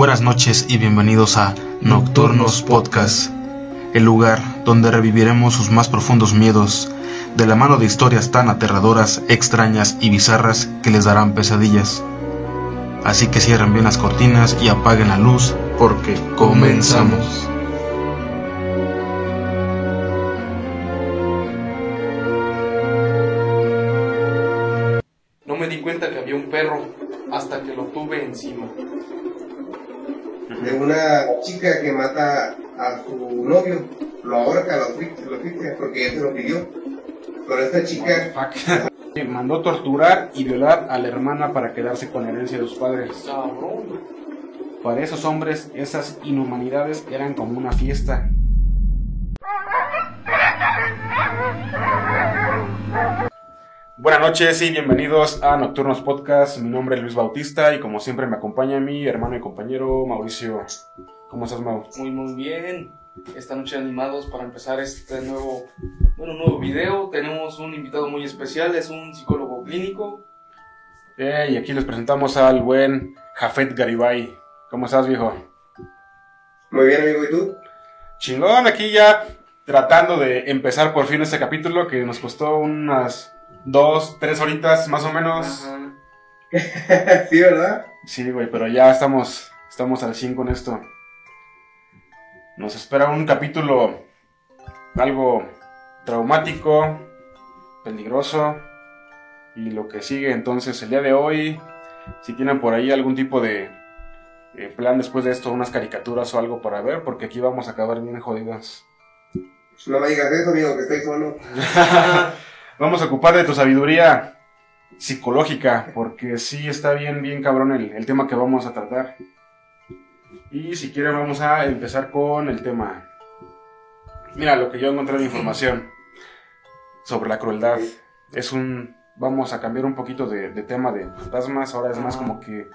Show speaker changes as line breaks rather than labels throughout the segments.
Buenas noches y bienvenidos a Nocturnos Podcast, el lugar donde reviviremos sus más profundos miedos, de la mano de historias tan aterradoras, extrañas y bizarras que les darán pesadillas. Así que cierren bien las cortinas y apaguen la luz porque comenzamos.
No me di cuenta que había un perro hasta que lo tuve encima.
Chica que mata a su novio, lo ahorca, lo asfixia, porque ella se lo pidió. Pero esta chica,
mandó torturar y violar a la hermana para quedarse con la herencia de sus padres. Para esos hombres, esas inhumanidades eran como una fiesta. Buenas noches y bienvenidos a Nocturnos Podcast. Mi nombre es Luis Bautista y como siempre me acompaña mi hermano y compañero Mauricio. ¿Cómo estás, Mau?
Muy, muy bien. Esta noche animados para empezar este nuevo, bueno, nuevo video. Tenemos un invitado muy especial, es un psicólogo clínico.
Eh, y aquí les presentamos al buen Jafet Garibay. ¿Cómo estás, viejo?
muy bien amigo, ¿y tú?
Chingón, aquí ya tratando de empezar por fin este capítulo que nos costó unas dos, tres horitas más o menos.
Ajá.
sí, ¿verdad?
Sí, güey, pero ya estamos, estamos al 100 con esto. Nos espera un capítulo algo traumático, peligroso y lo que sigue. Entonces, el día de hoy, si tienen por ahí algún tipo de eh, plan después de esto, unas caricaturas o algo para ver, porque aquí vamos a acabar bien jodidas.
No me digas eso, amigo, que estoy solo.
Vamos a ocupar de tu sabiduría psicológica, porque sí está bien, bien cabrón el, el tema que vamos a tratar. Y si quieren vamos a empezar con el tema. Mira, lo que yo encontré de información sobre la crueldad. Es un... Vamos a cambiar un poquito de, de tema de fantasmas, ahora es más como que...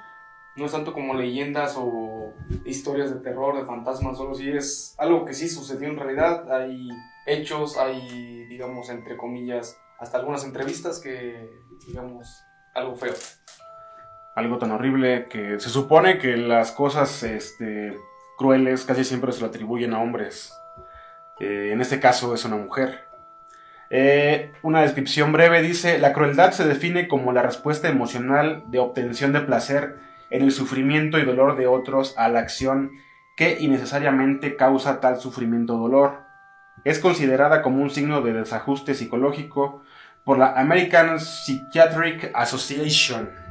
No es tanto como leyendas o historias de terror, de fantasmas, solo si es algo que sí sucedió en realidad. Hay hechos, hay, digamos, entre comillas, hasta algunas entrevistas que, digamos, algo feo.
Algo tan horrible que se supone que las cosas este, crueles casi siempre se lo atribuyen a hombres. Eh, en este caso es una mujer. Eh, una descripción breve dice, la crueldad se define como la respuesta emocional de obtención de placer en el sufrimiento y dolor de otros a la acción que innecesariamente causa tal sufrimiento o dolor. Es considerada como un signo de desajuste psicológico por la American Psychiatric Association.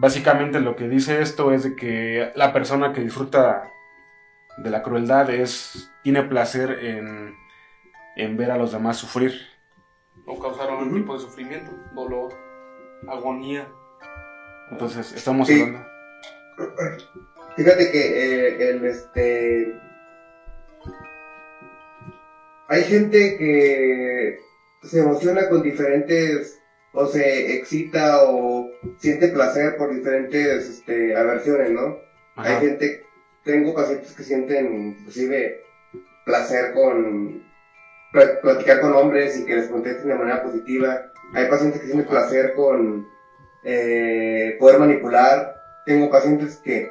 Básicamente lo que dice esto es de que la persona que disfruta de la crueldad es tiene placer en, en ver a los demás sufrir.
O causar algún tipo de sufrimiento, dolor, agonía.
Entonces estamos
Sí.
hablando.
Fíjate que eh, el, este... Hay gente que se emociona con diferentes, o se excita o siente placer por diferentes este, aversiones, ¿no? Hay gente, tengo pacientes que sienten inclusive placer con pla- platicar con hombres y que les contesten de manera positiva. Hay pacientes que sienten placer con eh, poder manipular. Tengo pacientes que...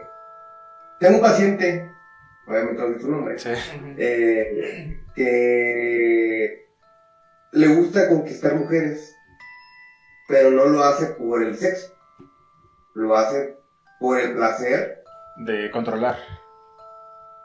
Tengo un paciente, obviamente no su nombre,
Sí.
Eh, que le gusta conquistar mujeres, pero no lo hace por el sexo, lo hace por el placer
De controlar,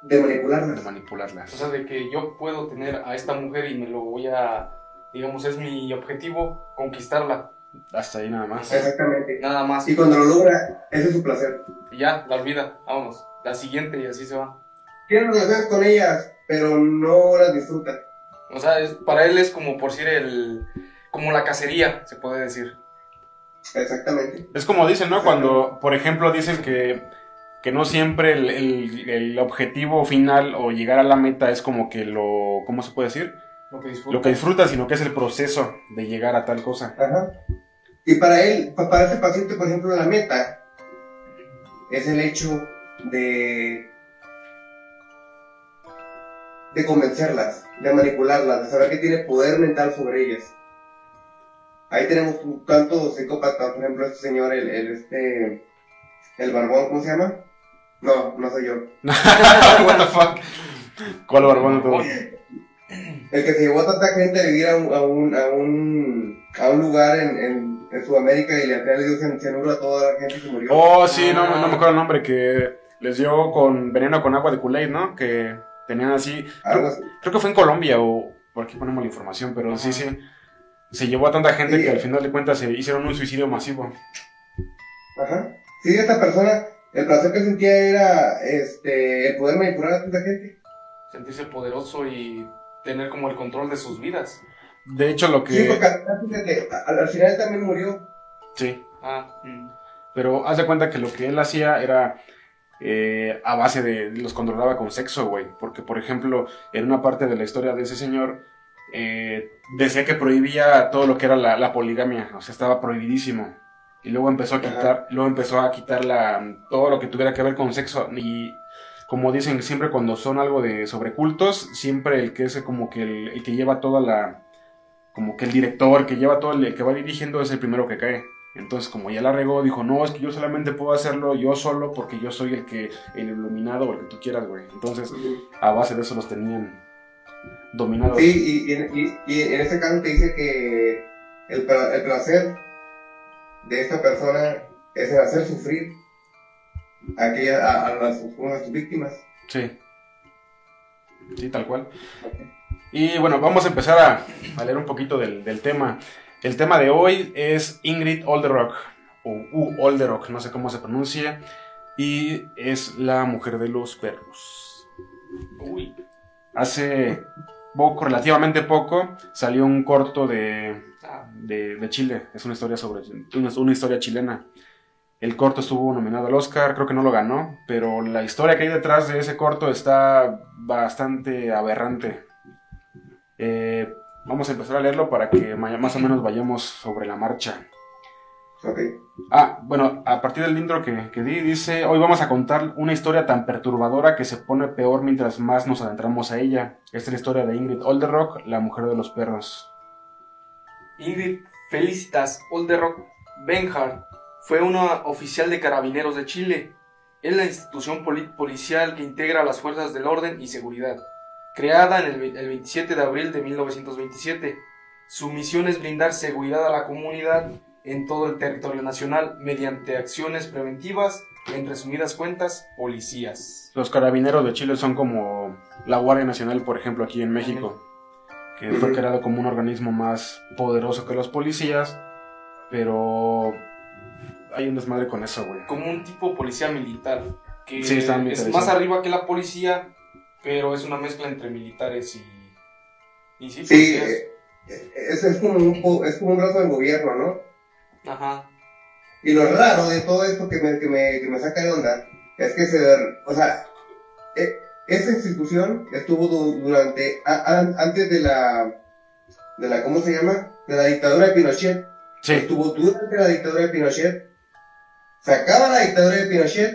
de
de
manipularlas.
O
manipularlas.
sea, de que yo puedo tener a esta mujer y me lo voy a, digamos, es mi objetivo, conquistarla.
Hasta ahí nada más.
Exactamente.
Nada más.
Y cuando lo logra, ese es su placer.
Y ya, la olvida. Vámonos. La siguiente y así se va.
Quiere relacionar con ellas, pero no las disfruta.
O sea, es- para él es como por decir el... Como la cacería, se puede decir.
Exactamente.
Es como dicen, ¿no? Cuando, por ejemplo, dicen que, que no siempre el, el- el objetivo final o llegar a la meta es como que lo... ¿Cómo se puede decir?
Lo que disfruta.
Lo que disfrutas, sino que es el proceso de llegar a tal cosa.
Ajá. Y para él, pa- para ese paciente, por ejemplo, la meta es el hecho de de convencerlas, de manipularlas, de saber que tiene poder mental sobre ellas. Ahí tenemos un tanto psicópata, por ejemplo, este señor, el, el este, el barbón, ¿cómo se llama? No, no soy yo.
What the fuck? ¿Cuál barbón tú?
El que se llevó a tanta gente a vivir a un, a un, a un, a un lugar en, en, en Sudamérica y final le dio cian- cianuro a toda la gente que murió.
Oh, sí, no, no me acuerdo el nombre, que les dio con veneno con agua de Kool-Aid, ¿no? Que tenían así.
Algo
Creo,
así.
creo que fue en Colombia o por aquí ponemos la información, pero sí, sí. Se llevó a tanta gente
Sí.
que al final de cuentas se hicieron un suicidio masivo.
Ajá. Sí, esta persona, el placer que sentía era este, el poder manipular a tanta gente.
Sentirse poderoso y tener como el control de sus vidas.
De hecho, lo
Sí,
que.
porque al al, al final también murió.
Sí.
Ah, mm.
Pero haz de cuenta que lo que él hacía era eh, a base de. los controlaba con sexo, güey. Porque, por ejemplo, en una parte de la historia de ese señor. Eh, decía que prohibía todo lo que era la, la poligamia. O sea, estaba prohibidísimo. Y luego empezó a quitar. Luego empezó a quitar la, todo lo que tuviera que ver con sexo. Y. Como dicen siempre cuando son algo de sobrecultos, siempre el que es como que el, el que lleva toda la, como que el director que lleva todo el, el que va dirigiendo es el primero que cae. Entonces, como ya la regó, dijo, no, es que yo solamente puedo hacerlo yo solo porque yo soy el que, el iluminado o el que tú quieras, güey. Entonces, a base de eso los tenían dominados.
Sí, y, y, y- y en este caso te dice que el, el placer de esta persona es el hacer sufrir a, aquella, a, a las, a sus víctimas.
Sí. Sí, tal cual. Y bueno, vamos a empezar a, a leer un poquito del, del tema. El tema de hoy es Ingrid Olderock, o U Olderock, no sé cómo se pronuncia, y es la mujer de los perros.
Uy.
Hace poco, relativamente poco, salió un corto de,
Ah,
de, de Chile. Es una historia sobre una, una historia chilena. El corto estuvo nominado al Oscar, creo que no lo ganó, pero la historia que hay detrás de ese corto está bastante aberrante. Eh, vamos a empezar a leerlo para que más o menos vayamos sobre la marcha.
Ok.
Ah, bueno, a partir del intro que, que di, dice, hoy vamos a contar una historia tan perturbadora que se pone peor mientras más nos adentramos a ella. Esta es la historia de Ingrid Olderock, la mujer de los perros.
Ingrid Felicitas Olderock Benhard fue una oficial de carabineros de Chile. Es la institución poli- policial que integra las fuerzas del orden y seguridad. Creada en el, el 27 de abril de 1927, su misión es brindar seguridad a la comunidad en todo el territorio nacional mediante acciones preventivas, en resumidas cuentas, policías.
Los carabineros de Chile son como la Guardia Nacional, por ejemplo, aquí en México, que fue creado como un organismo más poderoso que los policías, pero hay un desmadre con eso, güey.
como un tipo policía militar, que
Sí, está
es más arriba que la policía, pero es una mezcla entre militares y... y sí,
Sí,
policías.
eh, es, es, como un, es como un brazo del gobierno, ¿no?
Ajá.
Y lo raro de todo esto que me, que me, que me saca de onda es que se, o sea, e- esa institución estuvo du- durante, a- a- antes de la, de la, ¿cómo se llama? De la dictadura de Pinochet.
Sí,
Estuvo durante la dictadura de Pinochet. Se acaba la dictadura de Pinochet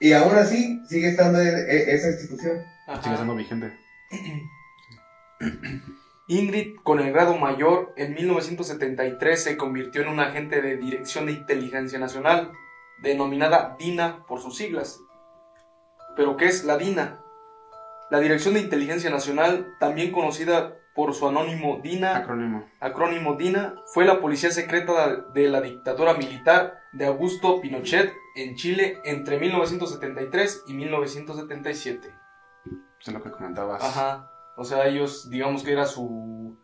y aún así sigue estando e- esa institución.
ajá.
sigue siendo vigente.
Ingrid, con el grado mayor, en 1973 se convirtió en un agente de Dirección de Inteligencia Nacional, denominada DINA por sus siglas. ¿Pero qué es la DINA? La Dirección de Inteligencia Nacional, también conocida por su anónimo DINA,
Acrónimo.
acrónimo DINA, fue la policía secreta de la dictadura militar de Augusto Pinochet en Chile entre 1973 y 1977.
Es lo que comentabas.
Ajá. O sea, ellos, digamos que era su,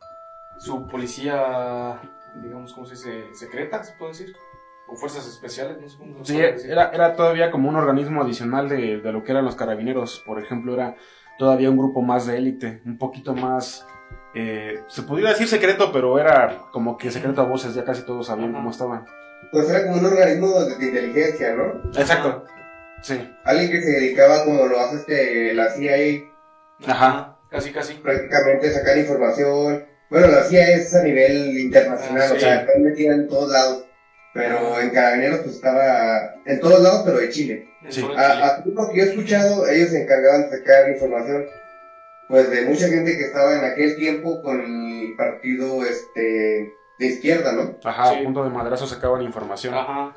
su policía, digamos, ¿cómo se dice? Secreta, se puede decir. O fuerzas especiales, no sé cómo se
Sí, era, era todavía como un organismo adicional de, de lo que eran los carabineros. Por ejemplo, era todavía un grupo más de élite, un poquito más... eh, se pudiera decir secreto, pero era como que secreto a voces, ya casi todos sabían cómo estaban.
Pues era como un organismo de, de inteligencia, ¿no?
Exacto. Sí.
Alguien que se dedicaba como lo hace este, la CIA
Ajá.
Casi, casi.
prácticamente sacar información. Bueno, la CIA es a nivel internacional,
Ah,
o sea, está metida en todos lados. Pero en Carabineros pues estaba en todos lados, pero de Chile.
Sí.
A, lo que yo he escuchado, ellos se encargaban de sacar información pues de mucha gente que estaba en aquel tiempo con el partido este de izquierda, ¿no?
Ajá,
Sí.
a punto de madrazo sacaban información.
Ajá.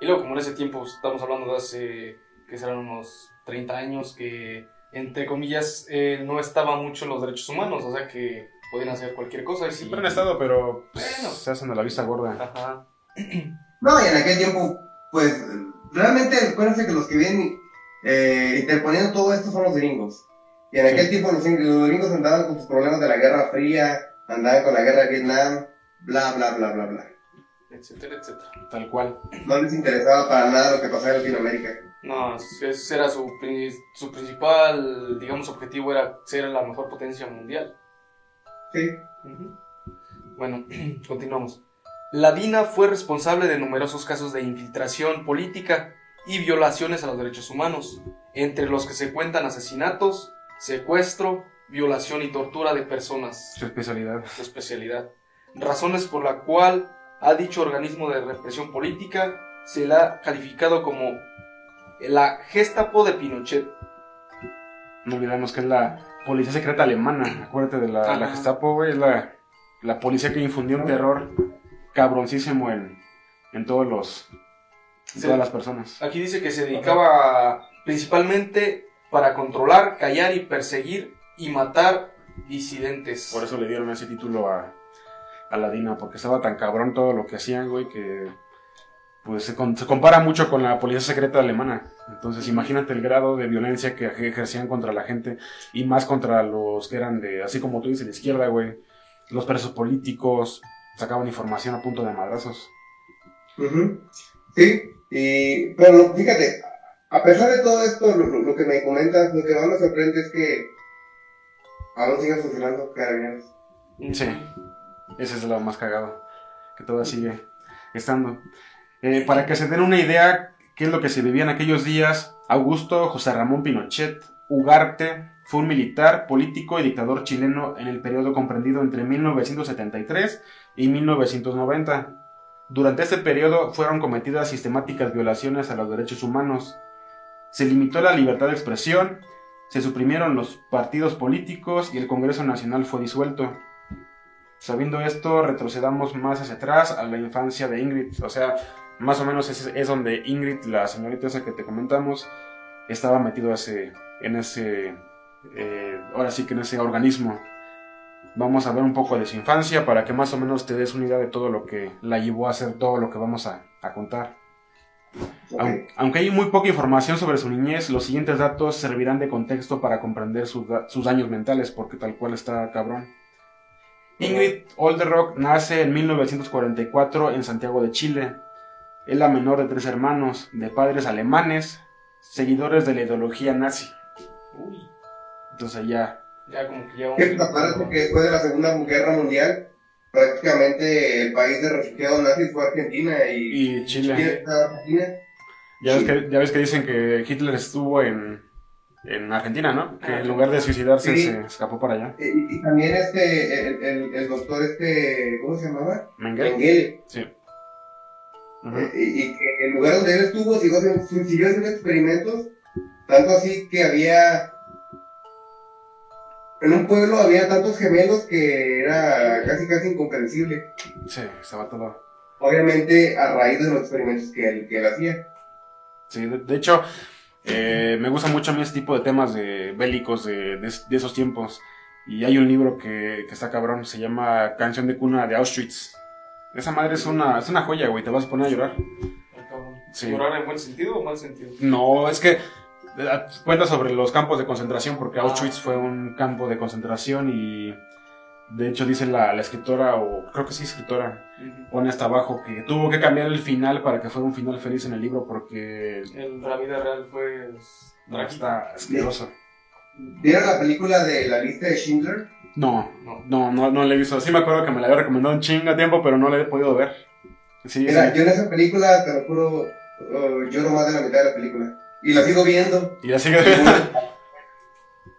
Y luego, como en ese tiempo, estamos hablando de hace que serán unos 30 años, que entre comillas eh, no estaban mucho los derechos humanos, o sea que podían hacer cualquier cosa. Y si...
Siempre han estado, pero pues,
Bueno.
se hacen de la vista gorda.
Ajá.
No, y en aquel tiempo, pues, realmente, acuérdense que los que vienen eh, interponiendo todo esto son los gringos. Y en aquel tiempo los, los gringos andaban con sus problemas de la Guerra Fría, andaban con la Guerra de Vietnam, bla, bla, bla, bla, bla.
Etcétera, etcétera.
Tal cual.
No les interesaba para nada lo que pasaba en Latinoamérica.
No, ese era su, su principal, digamos, objetivo, era ser la mejor potencia mundial.
Sí.
Bueno, continuamos. La DINA fue responsable de numerosos casos de infiltración política y violaciones a los derechos humanos, entre los que se cuentan asesinatos, secuestro, violación y tortura de personas,
Su especialidad.
su especialidad. Razones por la cual a dicho organismo de represión política se la ha calificado como la Gestapo de Pinochet.
No olvidemos que es la policía secreta alemana. Acuérdate de la, Gestapo, güey. Es la, la policía que infundió un terror cabroncísimo en, en todos los. En
Sí.
todas las personas.
Aquí dice que se dedicaba principalmente para controlar, callar y perseguir y matar disidentes.
Por eso le dieron ese título a, a la DINA, porque estaba tan cabrón todo lo que hacían, güey, que pues se, con- se compara mucho con la policía secreta alemana. Entonces imagínate el grado de violencia que ej- ejercían contra la gente y más contra los que eran de, así como tú dices, de izquierda, güey. Los presos políticos sacaban información a punto de madrazos.
Sí, y, pero fíjate, a pesar de todo esto, lo, lo- lo que me comentas, lo que más me sorprende es que aún siguen funcionando carabineros.
Sí, ese es lo más cagado, que todavía sigue estando. Eh, para que se den una idea qué es lo que se vivía en aquellos días, Augusto José Ramón Pinochet Ugarte fue un militar, político y dictador chileno en el periodo comprendido entre 1973 y 1990. Durante este periodo fueron cometidas sistemáticas violaciones a los derechos humanos. Se limitó la libertad de expresión, se suprimieron los partidos políticos y el Congreso Nacional fue disuelto. Sabiendo esto, retrocedamos más hacia atrás a la infancia de Ingrid. O sea, más o menos es, es donde Ingrid, la señorita esa que te comentamos, estaba metido ese, en ese, eh, ahora sí que en ese organismo. Vamos a ver un poco de su infancia para que más o menos te des una idea de todo lo que la llevó a hacer todo lo que vamos a, a contar. Aunque hay muy poca información sobre su niñez, los siguientes datos servirán de contexto para comprender sus, da- sus daños mentales, porque tal cual está cabrón. Ingrid Olderock nace en 1944 en Santiago de Chile. Es la menor de tres hermanos, de padres alemanes, seguidores de la ideología nazi.
Uy,
Entonces ya,
ya como que ya un...
Que pues, acuérdate que después de la Segunda Guerra Mundial, prácticamente el país de refugiados nazis fue Argentina y,
y Chile.
¿quién estaba Argentina?
Ya ves, que, ya ves que dicen que Hitler estuvo en, en Argentina, ¿no? Que en lugar de suicidarse
Sí.
se escapó para allá.
Y, y también este, el, el, el doctor este, ¿cómo se llamaba?
Mengele.
Mengele.
Sí.
Eh, y, y que el lugar donde él estuvo siguió, haciendo- siguió haciendo experimentos, tanto así que había, en un pueblo había tantos gemelos que era casi casi incomprensible.
Sí, estaba todo.
Obviamente a raíz de los experimentos que él, que él hacía.
Sí, de, de hecho, eh, me gusta mucho a mí este tipo de temas de bélicos de, de- de esos tiempos. Y hay un libro que, que está cabrón, se llama Canción de cuna de Auschwitz. Esa madre es una, es una joya, güey, te vas a poner a llorar. Sí.
¿Llorar en buen sentido o mal sentido?
No, es que eh, cuenta sobre los campos de concentración, porque
Ah.
Auschwitz fue un campo de concentración y de hecho dice la, la escritora, o creo que sí escritora,
Ujú.
pone hasta abajo que tuvo que cambiar el final para que fuera un final feliz en el libro porque
En la vida real fue pues,
no, está asqueroso.
¿Vieron la película de la lista de Schindler?
No,
No.
no, no, no la he visto. Sí me acuerdo que me la había recomendado un chingo de tiempo, pero no la he podido ver. Sí,
Mira,
sí.
yo en esa película, te lo juro, oh, lloro más de la mitad de la película. Y la sigo viendo.
Y la sigue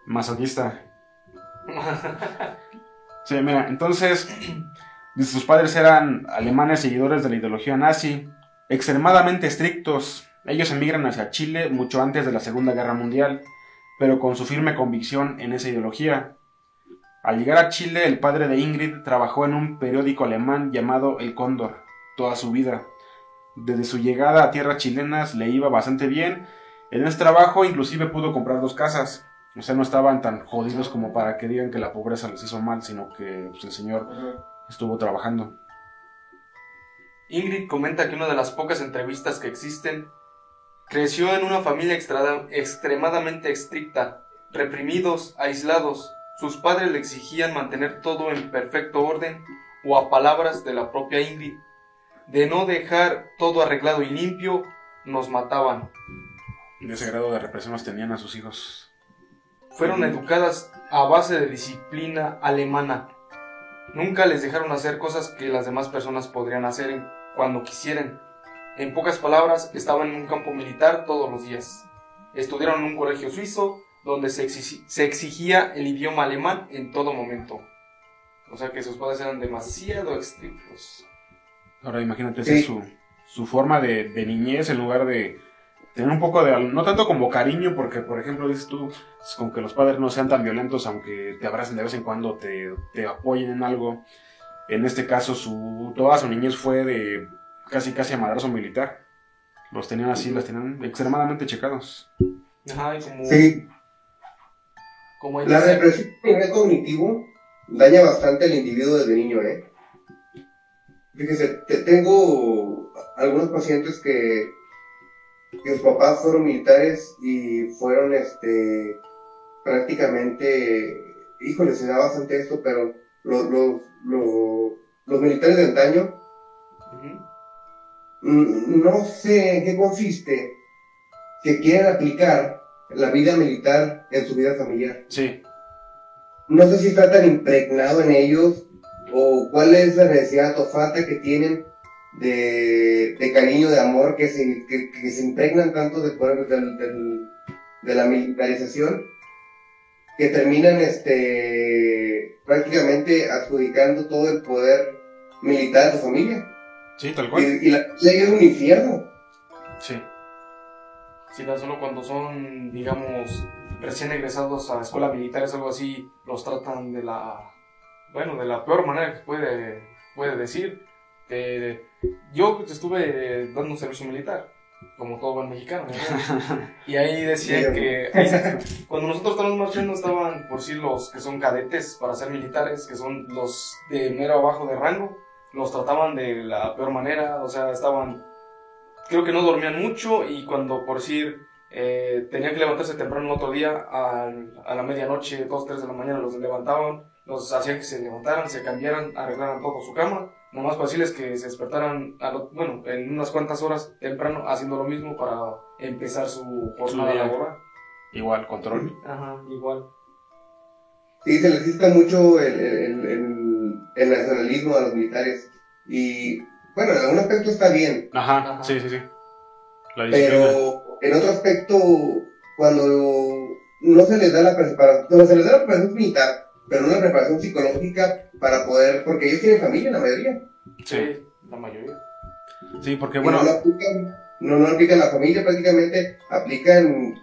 Masoquista. Sí, mira, entonces, sus padres eran alemanes seguidores de la ideología nazi, extremadamente estrictos. Ellos emigran hacia Chile mucho antes de la Segunda Guerra Mundial, pero con su firme convicción en esa ideología. Al llegar a Chile, el padre de Ingrid trabajó en un periódico alemán llamado El Cóndor toda su vida. Desde su llegada a tierras chilenas le iba bastante bien. En ese trabajo inclusive pudo comprar dos casas. O sea, no estaban tan jodidos como para que digan que la pobreza les hizo mal, sino que pues, el señor estuvo trabajando.
Ingrid comenta que una de las pocas entrevistas que existen creció en una familia extremadamente estricta, reprimidos, aislados. Sus padres le exigían mantener todo en perfecto orden o a palabras de la propia Ingrid. De no dejar todo arreglado y limpio, nos mataban.
De ese grado de represión tenían a sus hijos.
Fueron educadas a base de disciplina alemana. Nunca les dejaron hacer cosas que las demás personas podrían hacer cuando quisieran. En pocas palabras, estaban en un campo militar todos los días. Estudiaron en un colegio suizo donde se, exigía el idioma alemán en todo momento. O sea que sus padres eran demasiado estrictos.
Ahora imagínate, esa es su, su forma de, de, niñez en lugar de tener un poco de, no tanto como cariño, porque por ejemplo dices tú, con que los padres no sean tan violentos, aunque te abracen de vez en cuando, te, te apoyen en algo. En este caso, su, toda su niñez fue de casi casi a madrazo militar. Los tenían así, los tenían extremadamente checados.
Ajá, y como...
Sí.
Como
La represión a nivel cognitivo daña bastante al individuo desde niño, ¿eh? Fíjese, te, tengo algunos pacientes que, que sus papás fueron militares y fueron, este, prácticamente, híjole, se da bastante esto, pero los, los, los, militares de antaño, no sé en qué consiste que quieren aplicar la vida militar en su vida familiar.
Sí.
No sé si está tan impregnado en ellos o cuál es la necesidad o falta que tienen de, cariño, de amor, que se, que, se impregnan tanto de, de la militarización que terminan este prácticamente adjudicando todo el poder militar a su familia.
Sí, tal cual.
Y, la ley es un infierno.
Sí.
Tan solo cuando son, digamos, recién egresados a escuela militar, es algo así, los tratan de la, bueno, de la peor manera que puede, puede decir. yo estuve dando un servicio militar, como todo buen mexicano, y ahí decía que cuando nosotros estábamos marchando estaban, por sí, los que son cadetes para ser militares, que son los de mero abajo de rango, los trataban de la peor manera, o sea, estaban, creo que no dormían mucho y cuando por decir eh, tenían que levantarse temprano el otro día, a, a la medianoche, 2, 3 de la mañana los levantaban, los hacían que se levantaran, se cambiaran, arreglaran todo su cama, nada más para decirles que se despertaran, bueno, en unas cuantas horas temprano haciendo lo mismo para empezar su jornada laboral.
Igual, control.
Ajá, igual.
Sí, se necesita mucho el, el el nacionalismo a los militares. Y bueno, en algún aspecto está bien.
Ajá, sí, sí, sí.
pero en otro aspecto, cuando no se les da la preparación, cuando se les da la preparación militar, pero no la preparación psicológica para poder, porque ellos tienen familia, la mayoría.
Sí, la mayoría.
Sí, porque bueno.
no, aplican, no, no aplican la familia, prácticamente aplican,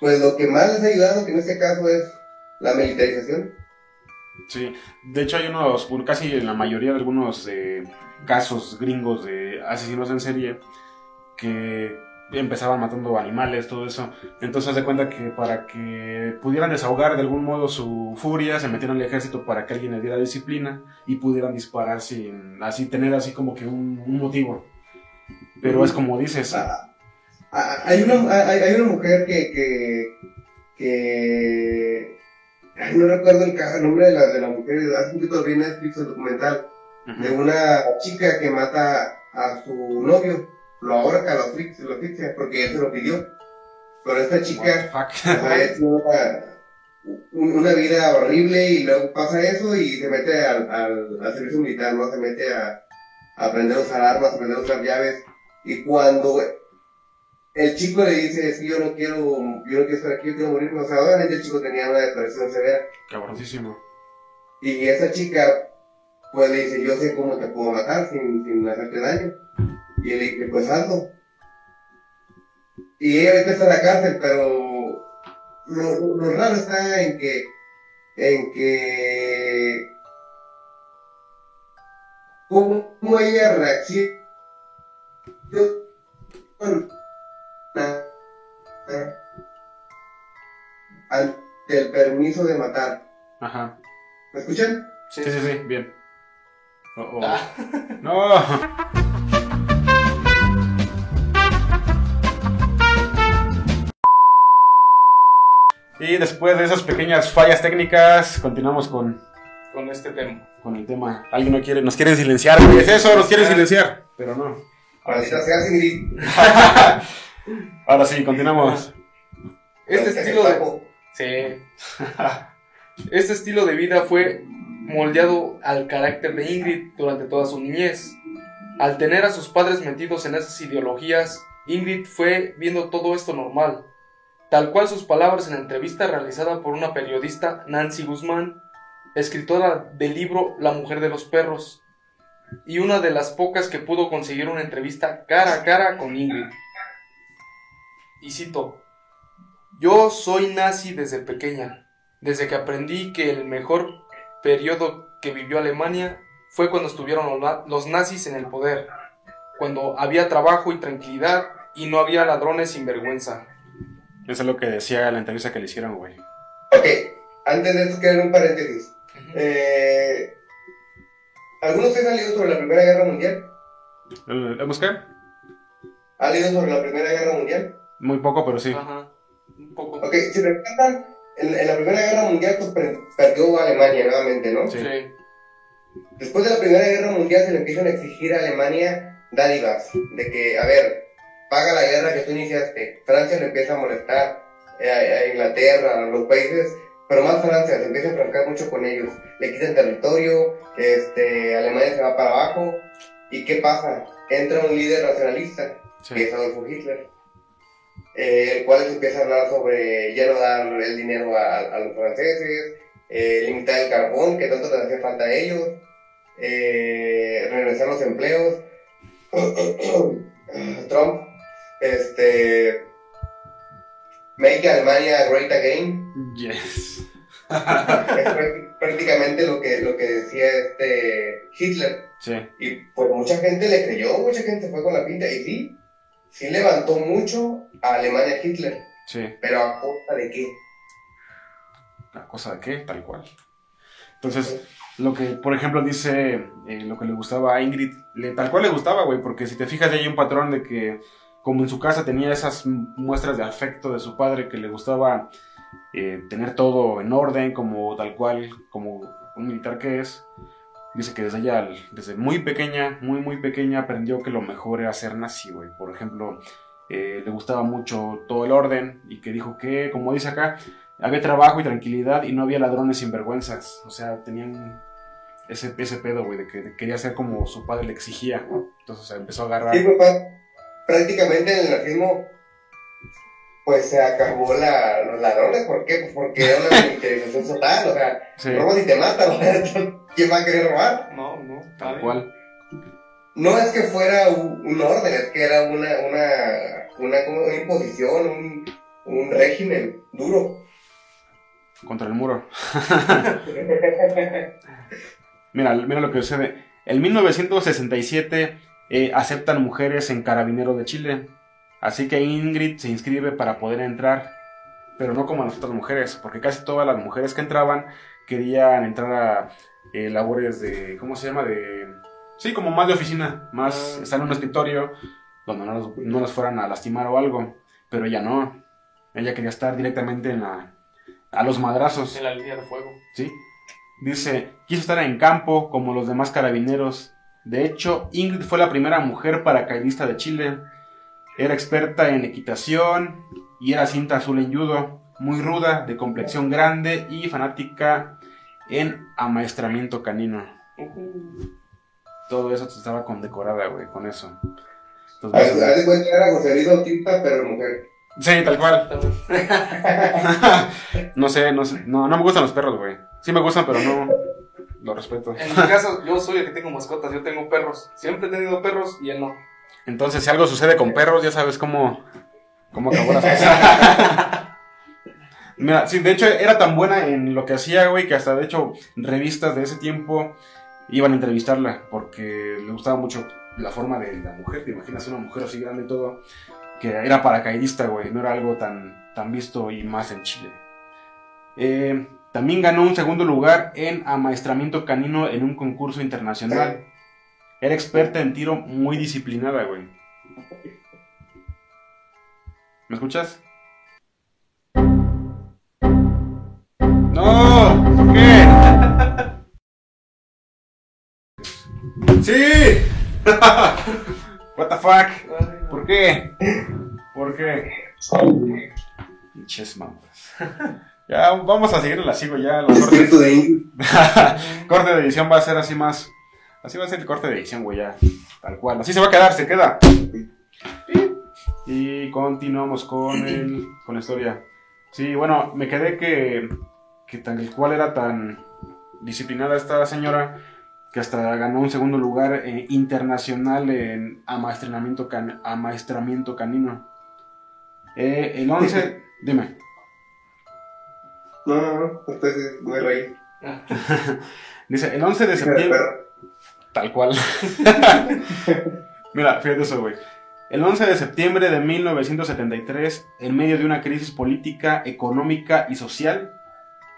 pues lo que más les ha ayudado, que en este caso es la militarización.
Sí, de hecho hay unos, casi en la mayoría de algunos eh, casos gringos de asesinos en serie que empezaban matando animales, todo eso. Entonces se cuenta que para que pudieran desahogar de algún modo su furia, se metieron al ejército para que alguien les diera disciplina y pudieran disparar sin, así tener así como que un, motivo. Pero es como dices.
Ah, ah, hay, una, hay, una mujer que, que, que no recuerdo el, nombre de la, de la mujer, hace un poquito vi Netflix el documental, de una chica que mata a su novio, lo ahorca, lo asfixia, porque él se lo pidió. Pero esta chica tiene una, vida horrible y luego pasa eso y se mete al, al, servicio militar, ¿no? Se mete a, a aprender a usar armas, a aprender a usar llaves. Y cuando el chico le dice, es que yo no quiero, yo no quiero estar aquí, yo quiero morirme. O sea, obviamente el chico tenía una depresión severa.
Cabroncísimo.
Y esa chica, pues le dice, yo sé cómo te puedo matar sin, sin hacerte daño. Y él le dice, pues hazlo. Y ella ahorita está en la cárcel, pero lo, lo, raro está en que, en que, cómo ella reacciona ante el permiso de matar.
Ajá.
¿Me escuchan?
Sí, sí, sí, bien. Oh, oh.
Ah,
No. Y después de esas pequeñas fallas técnicas, continuamos con,
con este tema.
con el tema. Alguien no quiere, nos quiere silenciar, güey. Es eso, nos quiere silenciar. Pero no. Ahora sí. Ahora sí, continuamos.
Este estilo de... Sí. Este estilo de vida fue moldeado al carácter de Ingrid durante toda su niñez. Al tener a sus padres metidos en esas ideologías, Ingrid fue viendo todo esto normal. Tal cual sus palabras en la entrevista realizada por una periodista, Nancy Guzmán, escritora del libro La mujer de los perros, y una de las pocas que pudo conseguir una entrevista cara a cara con Ingrid. Y cito, yo soy nazi desde pequeña, desde que aprendí que el mejor periodo que vivió Alemania fue cuando estuvieron los na- los nazis en el poder, cuando había trabajo y tranquilidad y no había ladrones sin vergüenza.
Eso es lo que decía en la entrevista que le hicieron, güey.
Ok, antes de esto quiero hacer un paréntesis. Eh, ¿Alguno de ustedes ha leído sobre la Primera Guerra Mundial?
¿El, el busqué?
¿Ha leído sobre la Primera Guerra Mundial?
Muy poco, pero sí.
Ajá, un poco.
Ok, si recuerdan, en, en la Primera Guerra Mundial pues, per- perdió Alemania nuevamente, ¿no?
Sí.
Después de la Primera Guerra Mundial se le empiezan a exigir a Alemania dádivas, de que, a ver, paga la guerra que tú iniciaste. Francia le empieza a molestar, eh, a, a Inglaterra, a los países, pero más Francia, se empieza a enfrascar mucho con ellos. Le quitan territorio, este, Alemania se va para abajo, ¿y qué pasa? Entra un líder nacionalista, que
Sí.
es Adolfo Hitler, eh, el cual empieza a hablar sobre ya no dar el dinero a, a los franceses, eh, limitar el carbón que tanto les hacía falta a ellos, eh, regresar los empleos. Trump, este, make Alemania great again,
Yes.
es prácti- prácticamente lo que, lo que decía este Hitler.
Sí.
Y pues mucha gente le creyó, mucha gente fue con la pinta. Y sí, sí levantó mucho a Alemania Hitler.
Sí.
Pero a costa de qué?
La cosa de qué, tal cual. Entonces, lo que, por ejemplo, dice eh, lo que le gustaba a Ingrid, le- tal cual le gustaba, güey, porque si te fijas, ya hay un patrón de que, como en su casa tenía esas muestras de afecto de su padre, que le gustaba eh, tener todo en orden, como tal cual, como un militar que es, dice que desde ella, desde muy pequeña, muy, muy pequeña, aprendió que lo mejor era ser nazi, güey. Por ejemplo, eh, le gustaba mucho todo el orden y que dijo que, como dice acá, había trabajo y tranquilidad y no había ladrones sin vergüenzas. O sea, tenían ese, ese pedo, güey, de que quería ser como su padre le exigía. Entonces o sea, empezó a agarrar.
Sí, papá, prácticamente en el nazismo, pues se acabó la, los ladrones. ¿Por qué? Pues porque era una militarización total. O sea,
Sí,
robas y te matan. o sea, ¿Quién va a querer robar?
No, no,
tal cual.
No es que fuera un, un orden, es que era una, una, una, como una imposición, un, un régimen duro.
Contra el muro. Mira, mira lo que sucede. En 1967 eh, aceptan mujeres en Carabinero de Chile. Así que Ingrid se inscribe para poder entrar. Pero no como las otras mujeres, porque casi todas las mujeres que entraban querían entrar a eh, labores de. ¿Cómo se llama? De. Sí, como más de oficina. Más
Ah.
estar en un escritorio donde no los, no los fueran a lastimar o algo. Pero ella no. Ella quería estar directamente en la. a los madrazos.
En la línea de fuego.
¿sí? Dice, quiso estar en campo como los demás carabineros. De hecho, Ingrid fue la primera mujer paracaidista de Chile. Era experta en equitación y era cinta azul en judo, muy ruda, de complexión grande y fanática en amaestramiento canino. Todo eso estaba condecorada, güey, con eso. Entonces,
de cuenta era Bautista, pero mujer.
sí, tal cual. No sé, no sé. No, no me gustan los perros, güey. Sí me gustan, pero no los respeto.
En mi caso, yo soy el que tengo mascotas, yo tengo perros. Siempre he tenido perros y él no.
Entonces, si algo sucede con perros, ya sabes cómo, cómo acabó la cosa. Mira, sí, de hecho era tan buena en lo que hacía, güey, que hasta de hecho revistas de ese tiempo iban a entrevistarla porque le gustaba mucho la forma de la mujer. Te imaginas una mujer así grande y todo, que era paracaidista, güey, no era algo tan, tan visto y más en Chile. Eh, también ganó un segundo lugar en amaestramiento canino en un concurso internacional. Era experta en tiro muy disciplinada, güey. ¿Me escuchas? ¡No! ¿Qué? ¡Sí! What the fuck? ¿Por qué? ¿Por qué? Pinches mamas. Ya, vamos a seguirla así, güey. Ya, los cortes.
De
corte de edición va a ser así más. Así va a ser el corte de edición, güey, ya. Tal cual. Así se va a quedar, se queda. Y continuamos con, el, con la historia. Sí, bueno, me quedé que, que tal cual era tan disciplinada esta señora que hasta ganó un segundo lugar eh, internacional en amaestramiento, can- amaestramiento canino. Eh, el 11, dime.
No, no, no. Hay raíz.
Dice, el 11 de
Hija de
septiembre... Tal cual. Mira, fíjate eso, güey. El 11 de septiembre de 1973, en medio de una crisis política, económica y social,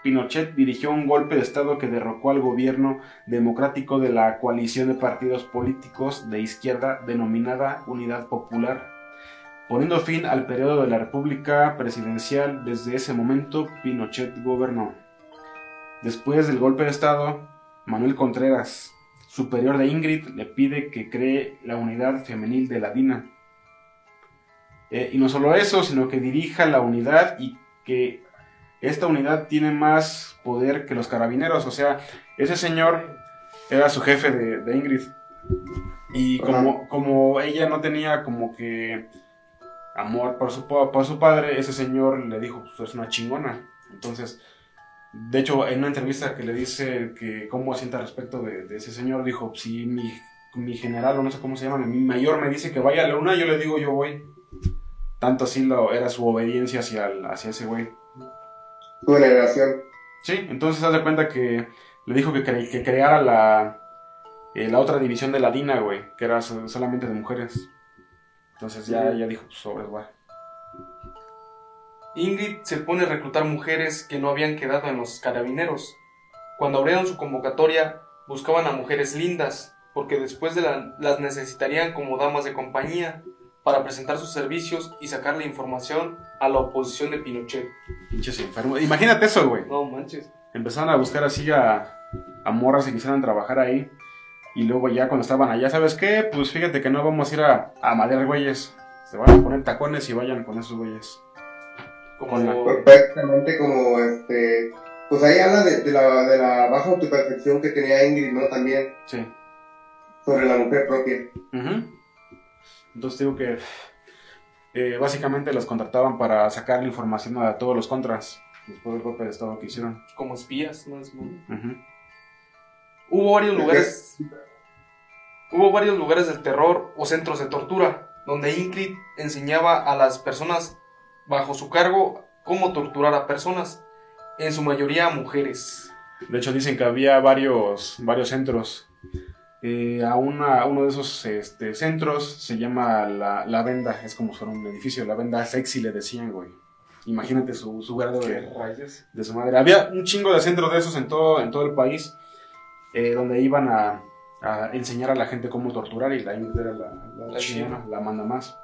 Pinochet dirigió un golpe de Estado que derrocó al gobierno democrático de la coalición de partidos políticos de izquierda denominada Unidad Popular, poniendo fin al periodo de la República Presidencial. Desde ese momento, Pinochet gobernó. Después del golpe de Estado, Manuel Contreras, superior de Ingrid, le pide que cree la unidad femenil de la DINA. Eh, y no solo eso, sino que dirija la unidad y que esta unidad tiene más poder que los carabineros. O sea, ese señor era su jefe de, de Ingrid. Y como, como ella no tenía como que amor por su, por su padre, ese señor le dijo, pues es una chingona. Entonces, de hecho, en una entrevista que le dice que cómo sienta respecto de, de ese señor, dijo, si mi, mi general, o no sé cómo se llama, mi mayor me dice que vaya a la luna, yo le digo, yo voy. Tanto así lo, era su obediencia hacia, el- hacia ese güey.
Tu generación.
Sí, entonces haz de cuenta que le dijo que, cre- que creara la, eh, la otra división de la DINA, güey, que era so- solamente de mujeres. Entonces ya, ya dijo, pues sobres, güey.
Ingrid se pone a reclutar mujeres que no habían quedado en los carabineros. Cuando abrieron su convocatoria, buscaban a mujeres lindas, porque después de la- las necesitarían como damas de compañía para presentar sus servicios y sacar la información a la oposición de Pinochet.
Pinches enfermos. Imagínate eso, güey.
No manches.
Empezaron a buscar así a, a morras que quisieran trabajar ahí. Y luego ya cuando estaban allá, ¿sabes qué? Pues fíjate que no vamos a ir a, a madear güeyes. Se van a poner tacones y vayan con esos güeyes.
Como
Perfectamente como este. Pues ahí habla de, de la, de la baja autopercepción que tenía Ingrid, ¿no? También
Sí.
sobre la mujer propia.
Entonces digo que eh, básicamente los contrataban para sacar la información a todos los contras. Después del golpe de estado que hicieron.
como espías, ¿no? Es muy-. Hubo varios lugares. Hubo varios lugares del terror o centros de tortura, donde Ingrid enseñaba a las personas bajo su cargo cómo torturar a personas, en su mayoría mujeres.
De hecho, dicen que había varios, varios centros. Eh, a, una, a uno de esos este, centros se llama la, la Venda, es como son un edificio, la Venda Sexy le decían, güey. Imagínate su, su grado de,
rayos?
de su madre. Había un chingo de centros de esos en todo, en todo el país, eh, donde iban a, a enseñar a la gente cómo torturar y la Ingrid era la, la,
la
manda más.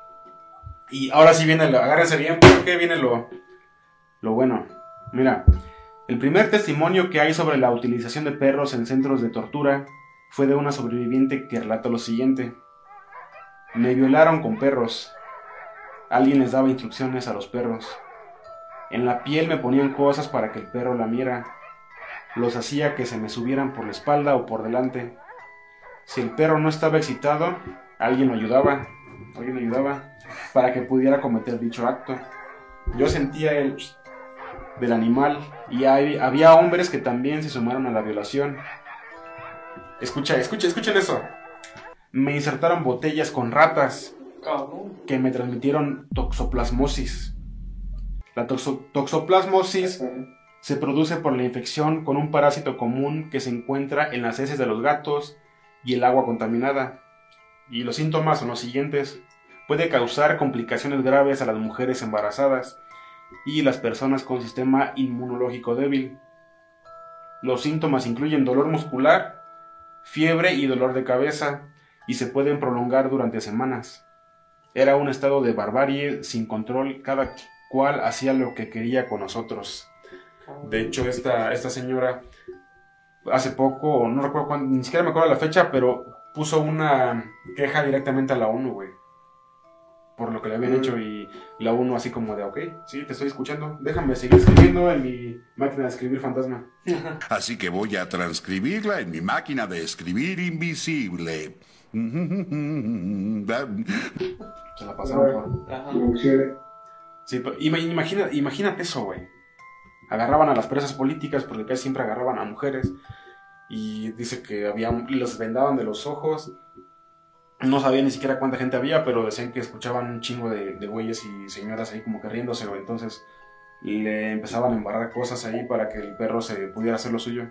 Y ahora sí viene, lo, agárrense bien porque viene lo, lo bueno. Mira, el primer testimonio que hay sobre la utilización de perros en centros de tortura fue de una sobreviviente que relata lo siguiente. Me violaron con perros. Alguien les daba instrucciones a los perros. En la piel me ponían cosas para que el perro lamiera. Los hacía que se me subieran por la espalda o por delante. Si el perro no estaba excitado, alguien lo ayudaba. Alguien lo ayudaba para que pudiera cometer dicho acto. Yo sentía el del animal y hay- había hombres que también se sumaron a la violación. Escucha, escucha, escuchen eso. Me insertaron botellas con ratas que me transmitieron toxoplasmosis. La toxo- toxoplasmosis se produce por la infección con un parásito común que se encuentra en las heces de los gatos y el agua contaminada. Y los síntomas son los siguientes. Puede causar complicaciones graves a las mujeres embarazadas. y las personas con sistema inmunológico débil. Los síntomas incluyen dolor muscular, fiebre y dolor de cabeza, y se pueden prolongar durante semanas. Era un estado de barbarie sin control, cada cual hacía lo que quería con nosotros. De hecho, esta, esta señora hace poco, no recuerdo cuándo, ni siquiera me acuerdo la fecha, pero puso una queja directamente a la ONU, güey. Por lo que le habían hecho y la ONU así como de, ok, sí, te estoy escuchando, déjame seguir escribiendo en mi máquina de escribir fantasma.
Así que voy a transcribirla en mi máquina de escribir invisible.
Se la pasaron por...
Ajá.
Sí, pero ima- imagina, imagínate eso, güey. Agarraban a las presas políticas porque casi siempre agarraban a mujeres. Y dice que había, los vendaban de los ojos. No sabía ni siquiera cuánta gente había, pero decían que escuchaban un chingo de, de güeyes y señoras ahí como que riéndose. Entonces le empezaban a embarrar cosas ahí para que el perro se pudiera hacer lo suyo.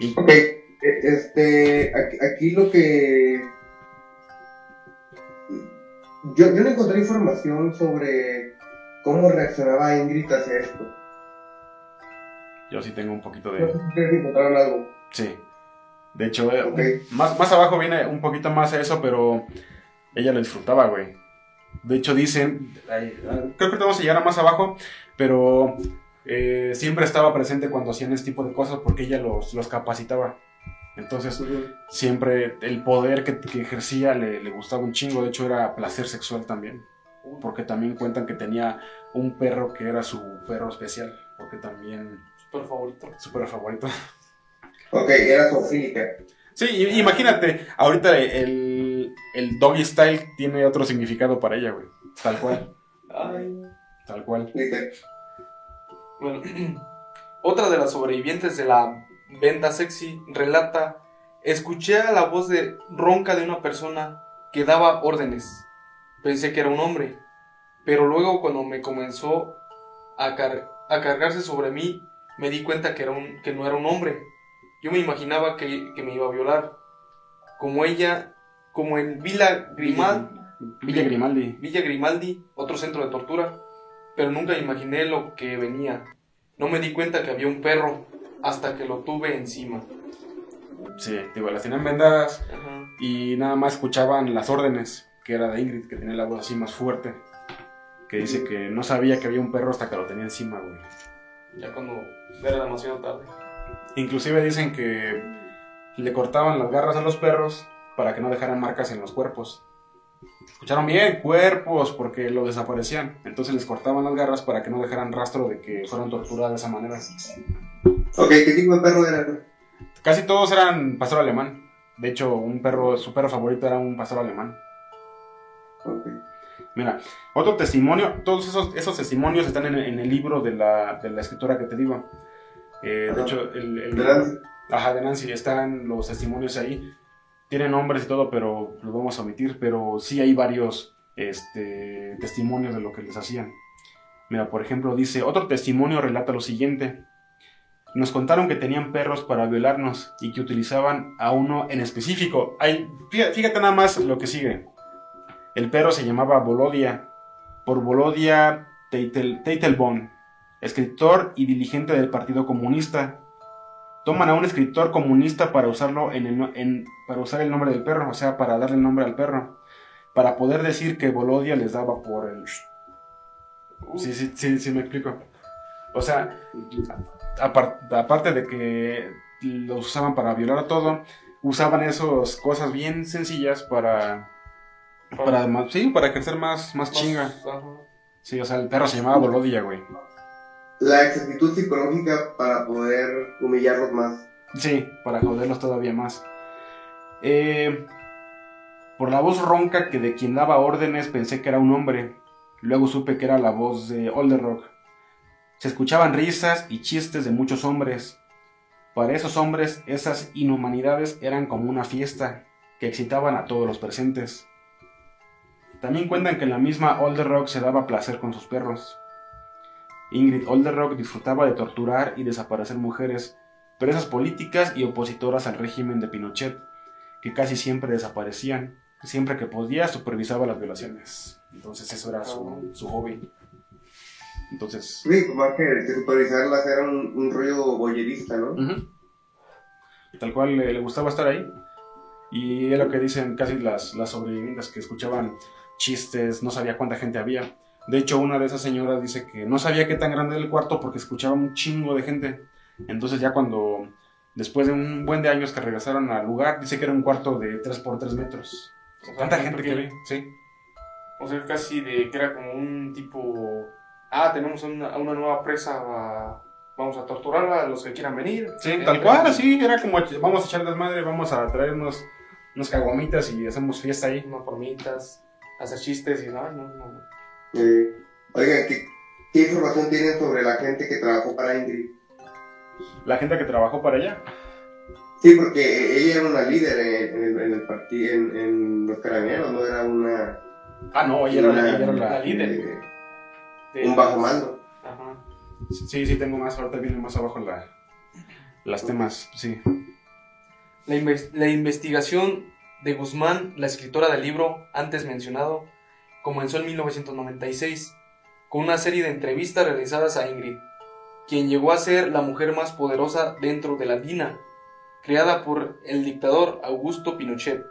Y
Ok, e- este, aquí, aquí lo que... Yo, yo no encontré información sobre cómo reaccionaba Ingrid hacia esto.
yo sí tengo un poquito
No
de...
sé si ustedes encontraron algo.
Sí. De hecho, eh, más, más abajo viene un poquito más eso, pero ella lo disfrutaba, güey. De hecho, dicen, ay, creo que vamos a llegar a más abajo, pero eh, siempre estaba presente cuando hacían este tipo de cosas porque ella los, los capacitaba. Entonces, siempre el poder que, que ejercía le, le gustaba un chingo. De hecho, era placer sexual también. Porque también cuentan que tenía un perro que era su perro especial. Porque también,
Súper favorito.
su perro favorito.
Ok, era zoofílica.
Sí, imagínate, ahorita el, el doggy style tiene otro significado para ella, güey. Tal cual,
Ay.
tal cual.
Bueno, otra de las sobrevivientes de la venta sexy relata, escuché a la voz de ronca de una persona que daba órdenes. Pensé que era un hombre, pero luego cuando me comenzó a, car- a cargarse sobre mí, me di cuenta que, era un, que no era un hombre. Yo me imaginaba que, que me iba a violar. Como ella, como en Villa Grimal,
Villa Grimaldi.
Villa Grimaldi, otro centro de tortura, pero nunca imaginé lo que venía. No me di cuenta que había un perro hasta que lo tuve encima.
Sí, digo, las tenían vendadas
Ajá.
y nada más escuchaban las órdenes, que era de Ingrid, que tenía la voz así más fuerte. Que dice que no sabía que había un perro hasta que lo tenía encima, güey.
Ya cuando era demasiado tarde.
Inclusive dicen que le cortaban las garras a los perros para que no dejaran marcas en los cuerpos. Escucharon bien, cuerpos, porque lo desaparecían. Entonces les cortaban las garras para que no dejaran rastro de que fueron torturadas de esa manera.
ok, ¿qué tipo de perro era?
Casi todos eran pastor alemán. De hecho, un perro, su perro favorito era un pastor alemán. Mira, otro testimonio, todos esos, esos testimonios están en, en el libro de la, de la escritora que te digo. Eh, de hecho, el, el-
¿De Nancy?
Ajá, de Nancy, están los testimonios ahí. Tienen nombres y todo, pero los vamos a omitir. Pero sí hay varios este, testimonios de lo que les hacían. Mira, por ejemplo, dice, otro testimonio relata lo siguiente. Nos contaron que tenían perros para violarnos y que utilizaban a uno en específico. Ay, fíjate, nada más lo que sigue. El perro se llamaba Volodia, por Volodia Teitel- Teitelbaum, escritor y dirigente del Partido Comunista. Toman a un escritor comunista para usarlo en el en- para usar el nombre del perro, o sea, para darle el nombre al perro, para poder decir que Volodia les daba por el Sí, sí, sí, sí me explico. O sea, apar- aparte de que los usaban para violar a todo, usaban esas cosas bien sencillas para para más- sí, para ejercer más más chinga.
Ajá.
Sí, o sea, el perro se llamaba Volodia, güey.
La exactitud psicológica para poder humillarlos más.
Sí, para joderlos todavía más. Eh, por la voz ronca que de quien daba órdenes pensé que era un hombre. Luego supe que era la voz de Olderrock. Se escuchaban risas y chistes de muchos hombres. Para esos hombres, esas inhumanidades eran como una fiesta que excitaban a todos los presentes. También cuentan que la misma Olderrock se daba placer con sus perros. Ingrid Olderrock disfrutaba de torturar y desaparecer mujeres presas políticas y opositoras al régimen de Pinochet, que casi siempre desaparecían. Siempre que podía supervisaba las violaciones. Entonces eso era su, su hobby. Entonces,
Sí, más que, supervisarlas era un, un rollo boyerista, ¿no?
Tal cual le, le gustaba estar ahí. Y es lo que dicen casi las, las sobrevivientes que escuchaban chistes, no sabía cuánta gente había. De hecho, una de esas señoras dice que no sabía qué tan grande era el cuarto porque escuchaba un chingo de gente. Entonces ya cuando, después de un buen de años que regresaron al lugar, dice que era un cuarto de 3 por 3 metros.
O sea,
Tanta gente que ve, sí.
O sea, casi de que era como un tipo. Ah, tenemos una, una nueva presa. Vamos a torturarla a los que quieran venir.
Sí,
Eh,
tal cual, así, era como vamos a echar desmadre, vamos a traer unos, unos caguamitas y hacemos fiesta ahí.
Unas formitas, hacer chistes y. No, no. no.
Eh, oigan, ¿qué, ¿qué información tienen sobre la gente que trabajó para Ingrid?
La gente que trabajó para allá.
Sí, porque ella era una líder en, en el, en el partido, en, en los carabineros, no era una,
Ah, no, ella era,
una-
ella era la,
la líder.
eh,
De-
un bajo mando.
Ajá.
Sí, sí, tengo más, ahorita viene más abajo la, las temas, sí.
La, inves- la investigación de Guzmán, la escritora del libro antes mencionado, comenzó en 1996 con una serie de entrevistas realizadas a Ingrid, quien llegó a ser la mujer más poderosa dentro de la DINA, creada por el dictador Augusto Pinochet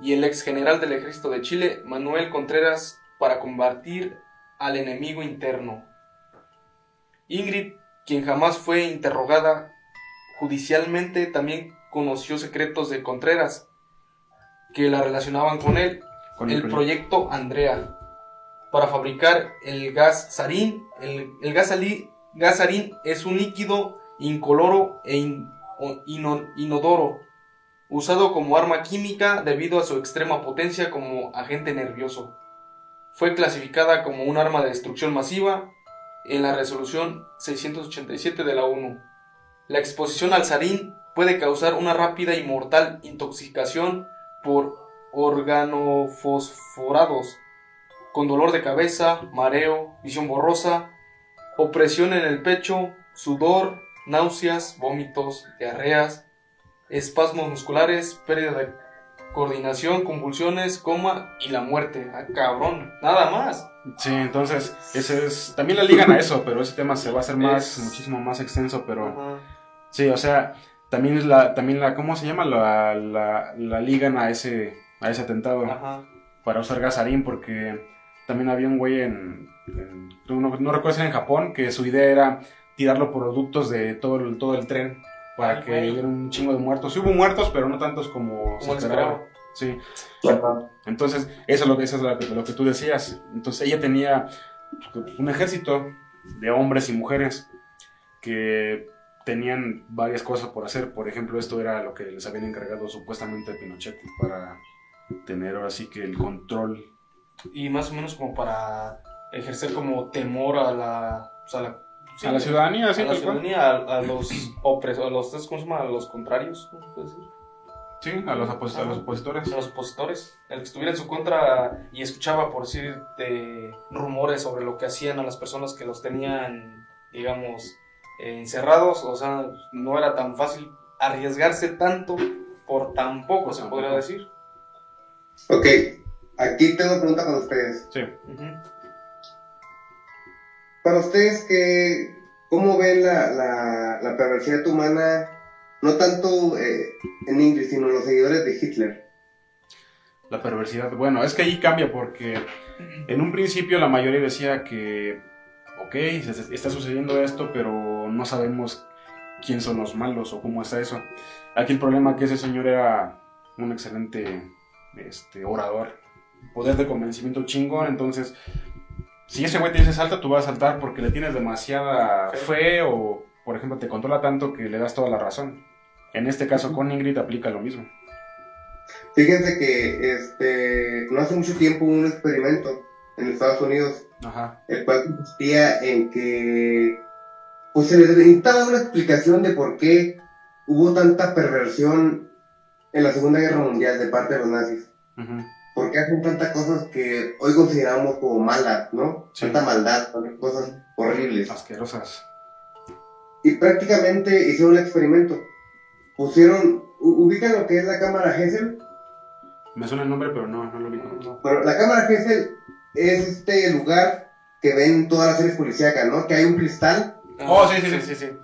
y el ex general del ejército de Chile, Manuel Contreras, para combatir al enemigo interno. Ingrid, quien jamás fue interrogada judicialmente, también conoció secretos de Contreras que la relacionaban con él,
Con
el proyecto Andrea, para fabricar el gas sarín. El, gas, sarín es un líquido incoloro e inodoro, usado como arma química debido a su extrema potencia como agente nervioso. Fue clasificada como un arma de destrucción masiva en la resolución 687 de la ONU. La exposición al sarín puede causar una rápida y mortal intoxicación por organofosforados, con dolor de cabeza, mareo, visión borrosa, opresión en el pecho, sudor, náuseas, vómitos, diarreas, espasmos musculares, pérdida de coordinación, convulsiones, coma y la muerte. Ah, cabrón, nada más.
Sí, entonces, ese es, también la ligan a eso, pero ese tema se va a hacer más,
Es-
muchísimo más extenso, pero
Ajá.
sí, o sea, también es la, también la, ¿cómo se llama? La, la, la ligan a ese, a ese atentado.
Ajá.
para usar gasarín porque también había un güey en, en- no, no recuerdo si era en Japón que su idea era tirarlo por los ductos de todo el, todo el tren para
Ay,
que
güey.
hubiera un chingo de muertos. Sí hubo muertos, pero no tantos como,
Como
se esperaba.
esperaba.
Sí. Entonces, eso es lo que, eso es lo que, lo que tú decías. Entonces, ella tenía un ejército de hombres y mujeres que tenían varias cosas por hacer. Por ejemplo, esto era lo que les habían encargado supuestamente a Pinochet para tener ahora sí que el control.
Y más o menos como para ejercer como temor a la... o sea, la- sí,
a la ciudadanía, sí,
a la
tal cual.
ciudadanía, a, a los opresores, a los, ¿cómo se llama? A los contrarios, ¿cómo se puede decir?
Sí, a los, opos- a los opositores.
A los opositores. El que estuviera en su contra y escuchaba, por decir, de rumores sobre lo que hacían a las personas que los tenían, digamos, eh, encerrados. O sea, no era tan fácil arriesgarse tanto por tan poco, se
Tampoco.
podría decir.
Ok, aquí tengo una pregunta para ustedes.
Sí.
Para ustedes, que, ¿cómo ven la, la, la perversidad humana, no tanto eh, en Ingrid, sino los seguidores de Hitler?
La perversidad. Bueno, es que ahí cambia porque en un principio la mayoría decía que, ok, está sucediendo esto, pero no sabemos quién son los malos o cómo está eso. Aquí el problema es que ese señor era un excelente este, orador, poder de convencimiento chingón, entonces si ese güey te dice salta, tú vas a saltar porque le tienes demasiada fe o, por ejemplo, te controla tanto que le das toda la razón. En este caso con Ingrid aplica lo mismo.
Fíjense que este, no hace mucho tiempo hubo un experimento en Estados Unidos,
Ajá.
el cual consistía en que pues se necesitaba una explicación de por qué hubo tanta perversión en la Segunda Guerra Mundial de parte de los nazis.
Ujú.
¿Por qué hacen tantas cosas que hoy consideramos como malas, ¿no?
Sí.
Tanta maldad, tantas cosas horribles.
Asquerosas.
Y prácticamente hicieron un experimento. Pusieron, ubican lo que es la cámara Hessel.
Me suena el nombre, pero no, no lo ubico.
Bueno, la cámara Hessel es este lugar que ven todas las series policíacas, ¿no? Que hay un cristal
Oh, sí, sí, sí.
sí, sí.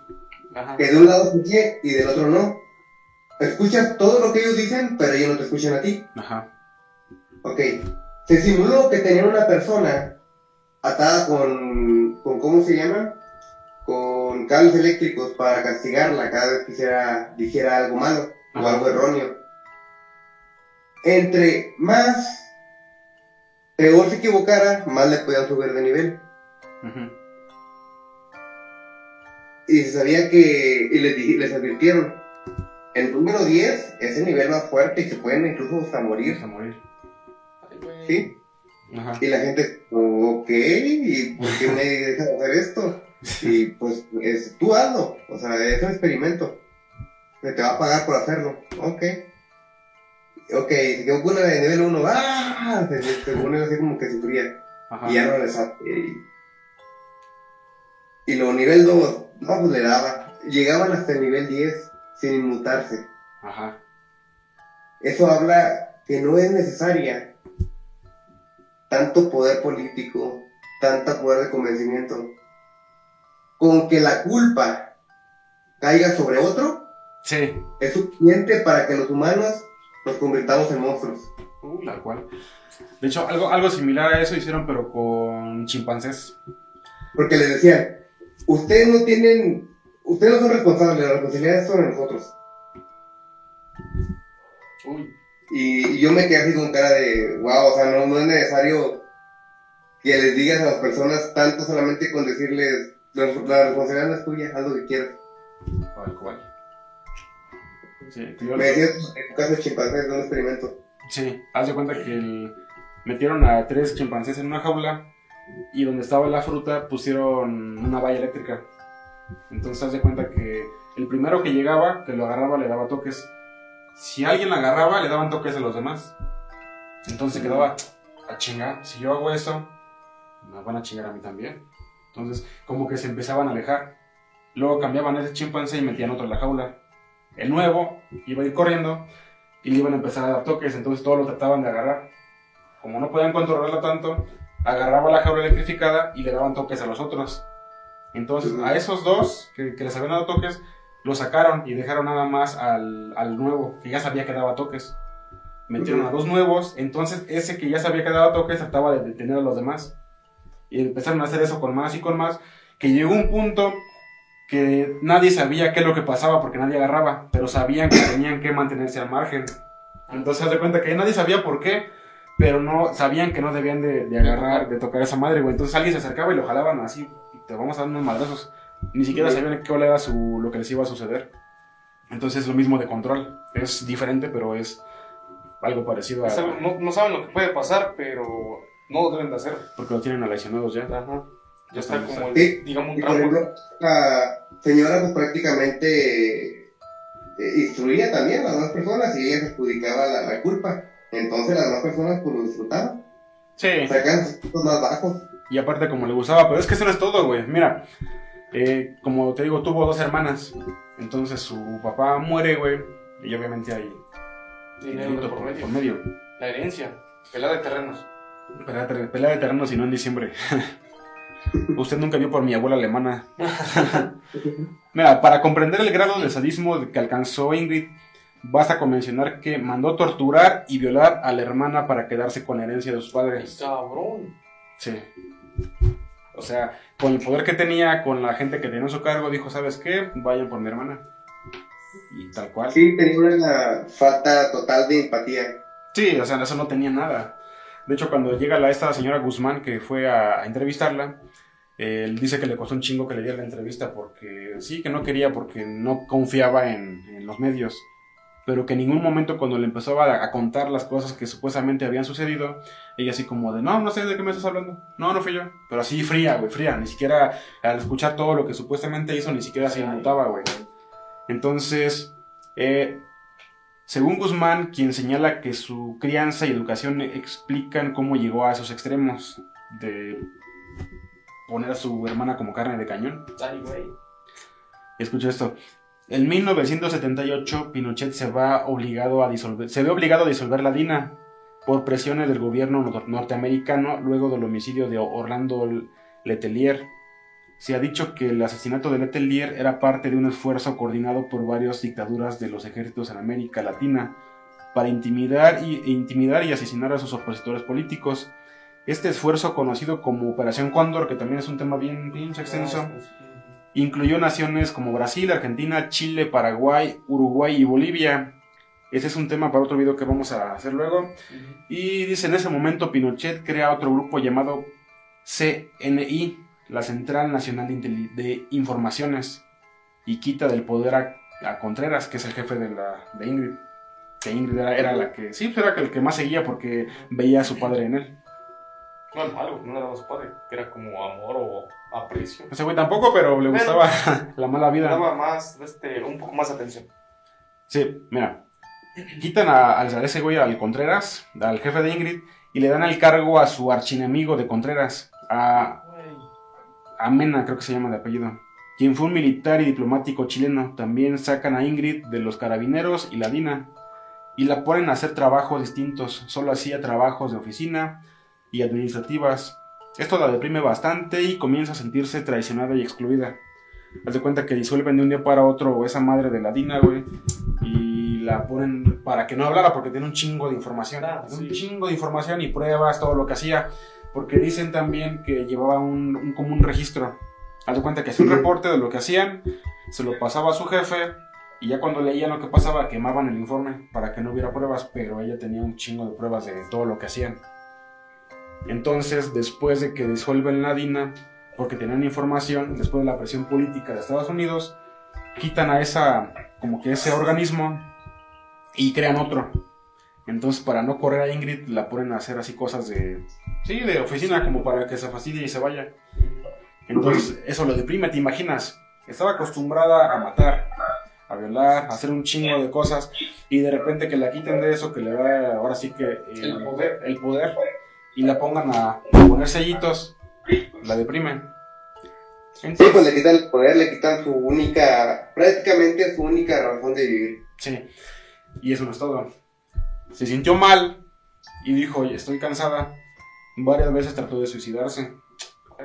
Ajá.
que de un lado escuché y del otro no. Escuchas todo lo que ellos dicen, pero ellos no te escuchan a ti.
Ajá.
Ok. Se simuló que tenían una persona atada con, con ¿cómo se llama? Con cables eléctricos para castigarla cada vez que hiciera, dijera algo malo o algo erróneo. Entre más peor se equivocara, más le podían subir de nivel. Y se sabía que, y les, les advirtieron, el número 10 es el nivel más fuerte y se pueden incluso hasta morir.
Güey.
¿Sí?
Ajá.
Y la gente, ok, ¿y por qué me dejas hacer esto? Y pues, es, tú hazlo, o sea, es un experimento. Se te va a pagar por hacerlo, ok. Ok, se quedó con una de nivel 1, ¡ah! Se, se, pone así como que sufría.
Ajá.
Y ya no le sabe. Y, y luego nivel 2, no, pues le daba. Llegaban hasta el nivel 10 sin inmutarse.
Ajá.
Eso habla que no es necesaria tanto poder político, tanta poder de convencimiento. Con que la culpa caiga sobre otro
Sí.
es suficiente para que los humanos nos convirtamos en monstruos.
Uy,
Tal cual. De hecho, algo, algo similar a eso hicieron, pero con chimpancés.
Porque les decían, ustedes no tienen, ustedes no son responsables, la responsabilidad es sobre nosotros.
uy.
Y, y yo me quedé así con cara de, wow, o sea, no, no es necesario que les digas a las personas tanto solamente con decirles, la, la responsabilidad no es tuya, haz lo que quieras.
Tal cual. Sí, que yo-
Me decías, en tu caso de chimpancés, de un experimento.
sí, haz de cuenta que el- metieron a tres chimpancés en una jaula y donde estaba la fruta pusieron una valla eléctrica. Entonces haz de cuenta que el primero que llegaba, que lo agarraba, le daba toques. Si alguien la agarraba, le daban toques a los demás. Entonces se quedaba a chingar. Si yo hago eso, me van a chingar a mí también. Entonces, como que se empezaban a alejar. Luego cambiaban ese chimpancé y metían otro en la jaula. El nuevo iba a ir corriendo y le iban a empezar a dar toques, entonces todos lo trataban de agarrar. Como no podían controlarla tanto, agarraba la jaula electrificada y le daban toques a los otros. Entonces, a esos dos que, que les habían dado toques, lo sacaron y dejaron nada más al, al nuevo, que ya sabía que daba toques. Metieron a dos nuevos, entonces ese que ya sabía que daba toques trataba de detener a los demás. Y empezaron a hacer eso con más y con más, que llegó un punto que nadie sabía qué es lo que pasaba porque nadie agarraba, pero sabían que tenían que mantenerse al margen. Entonces, haz de cuenta que nadie sabía por qué, pero no sabían que no debían de, de agarrar, de tocar a esa madre, güey. Entonces alguien se acercaba y lo jalaban así, y te vamos a dar unos madrazos. Ni siquiera sabían qué era su, lo que les iba a suceder. Entonces, lo mismo de control. Es diferente, pero es algo parecido a.
Es algo- no, no saben lo que puede pasar, pero no lo deben de hacer.
Porque lo tienen aleccionados ya.
Ajá. Ya está
estamos
como, el,
Sí.
digamos, un
Y por ejemplo, la señora pues prácticamente eh, instruía también a las demás personas y ella adjudicaba la, la culpa. Entonces las demás personas pues lo disfrutaban,
Sí.
sacaban sus puntos más bajos.
Y aparte como le gustaba, pero es que eso no es todo, güey. Mira, eh, como te digo, tuvo dos hermanas. Entonces su papá muere, güey. Y obviamente hay
Dinero por medio.
por medio.
La herencia. Pelada de terrenos.
Pelea, de- pelea de terrenos y no en diciembre. Usted nunca vio por mi abuela alemana. Mira, para comprender el grado de sadismo que alcanzó Ingrid, basta con mencionar que mandó torturar y violar a la hermana para quedarse con la herencia de sus padres.
Cabrón.
Sí. O sea, con el poder que tenía, con la gente que tenía a su cargo, dijo, ¿sabes qué? Vayan por mi hermana. Y tal cual.
Sí, tenía una falta total de empatía.
Sí, o sea, eso no tenía nada. De hecho, cuando llega la, esta señora Guzmán que fue a, a entrevistarla, él dice que le costó un chingo que le diera la entrevista porque sí, que no quería porque no confiaba en, en los medios. Pero que en ningún momento cuando le empezó a, a contar las cosas que supuestamente habían sucedido, ella así como de, no, no sé de qué me estás hablando. No, no fui yo. Pero así fría, güey, fría. Ni siquiera al escuchar todo lo que supuestamente hizo, ni siquiera se inmutaba, güey. Entonces, eh, según Guzmán, quien señala que su crianza y educación explican cómo llegó a esos extremos de poner a su hermana como carne de cañón.
Ay, güey.
Escucha esto. En 1978, Pinochet se, va obligado a disolver, se ve obligado a disolver la DINA por presiones del gobierno nor- norteamericano luego del homicidio de Orlando Letelier. Se ha dicho que el asesinato de Letelier era parte de un esfuerzo coordinado por varias dictaduras de los ejércitos en América Latina para intimidar y, asesinar a sus opositores políticos. Este esfuerzo, conocido como Operación Cóndor, que también es un tema bien pinche extenso, incluyó naciones como Brasil, Argentina, Chile, Paraguay, Uruguay y Bolivia. Ese es un tema para otro video que vamos a hacer luego. Y dice, en ese momento Pinochet crea otro grupo llamado CNI, la Central Nacional de, Intel- de Informaciones, y quita del poder a, a Contreras, que es el jefe de, la, de Ingrid. Que Ingrid era, era la que, sí, pues era el que más seguía porque veía a su padre en él.
No malo, no le daba a su padre, que era como amor o aprecio.
Ese güey tampoco, pero le gustaba la mala
Le
vida.
daba más, este, un poco más atención.
Sí, mira. Quitan a, a ese güey al Contreras, al jefe de Ingrid, y le dan el cargo a su archienemigo de Contreras, a a Mena, creo que se llama de apellido, quien fue un militar y diplomático chileno. También sacan a Ingrid de los carabineros y la DINA y la ponen a hacer trabajos distintos. Solo hacía trabajos de oficina y administrativas. Esto la deprime bastante y comienza a sentirse traicionada y excluida. Haz de cuenta que disuelven de un día para otro esa madre de la DINA, güey, y la ponen para que no hablara porque tiene un chingo de información.
Ah,
un
sí.
chingo de información y pruebas, todo lo que hacía. Porque dicen también que llevaba un, un como un registro. Haz de cuenta que hacía un reporte de lo que hacían, se lo pasaba a su jefe, y ya cuando leían lo que pasaba, quemaban el informe para que no hubiera pruebas, pero ella tenía un chingo de pruebas de todo lo que hacían. Entonces, después de que disuelven la DINA, porque tenían información, después de la presión política de Estados Unidos, quitan a esa, como que ese organismo y crean otro. Entonces, para no correr a Ingrid, la ponen a hacer así cosas de, sí, de oficina, como para que se fastidie y se vaya. Entonces, eso lo deprime, ¿te imaginas? Estaba acostumbrada a matar, a violar, a hacer un chingo de cosas, y de repente que la quiten de eso, que le da ahora sí que eh,
El poder.
el poder, y la pongan a poner sellitos, la deprimen.
Sí, pues
Entonces,
le quitan el poder, le quitan su única, prácticamente su única razón de vivir.
Sí, y eso no es todo. Se sintió mal y dijo, "Oye, estoy cansada. Varias veces trató de suicidarse.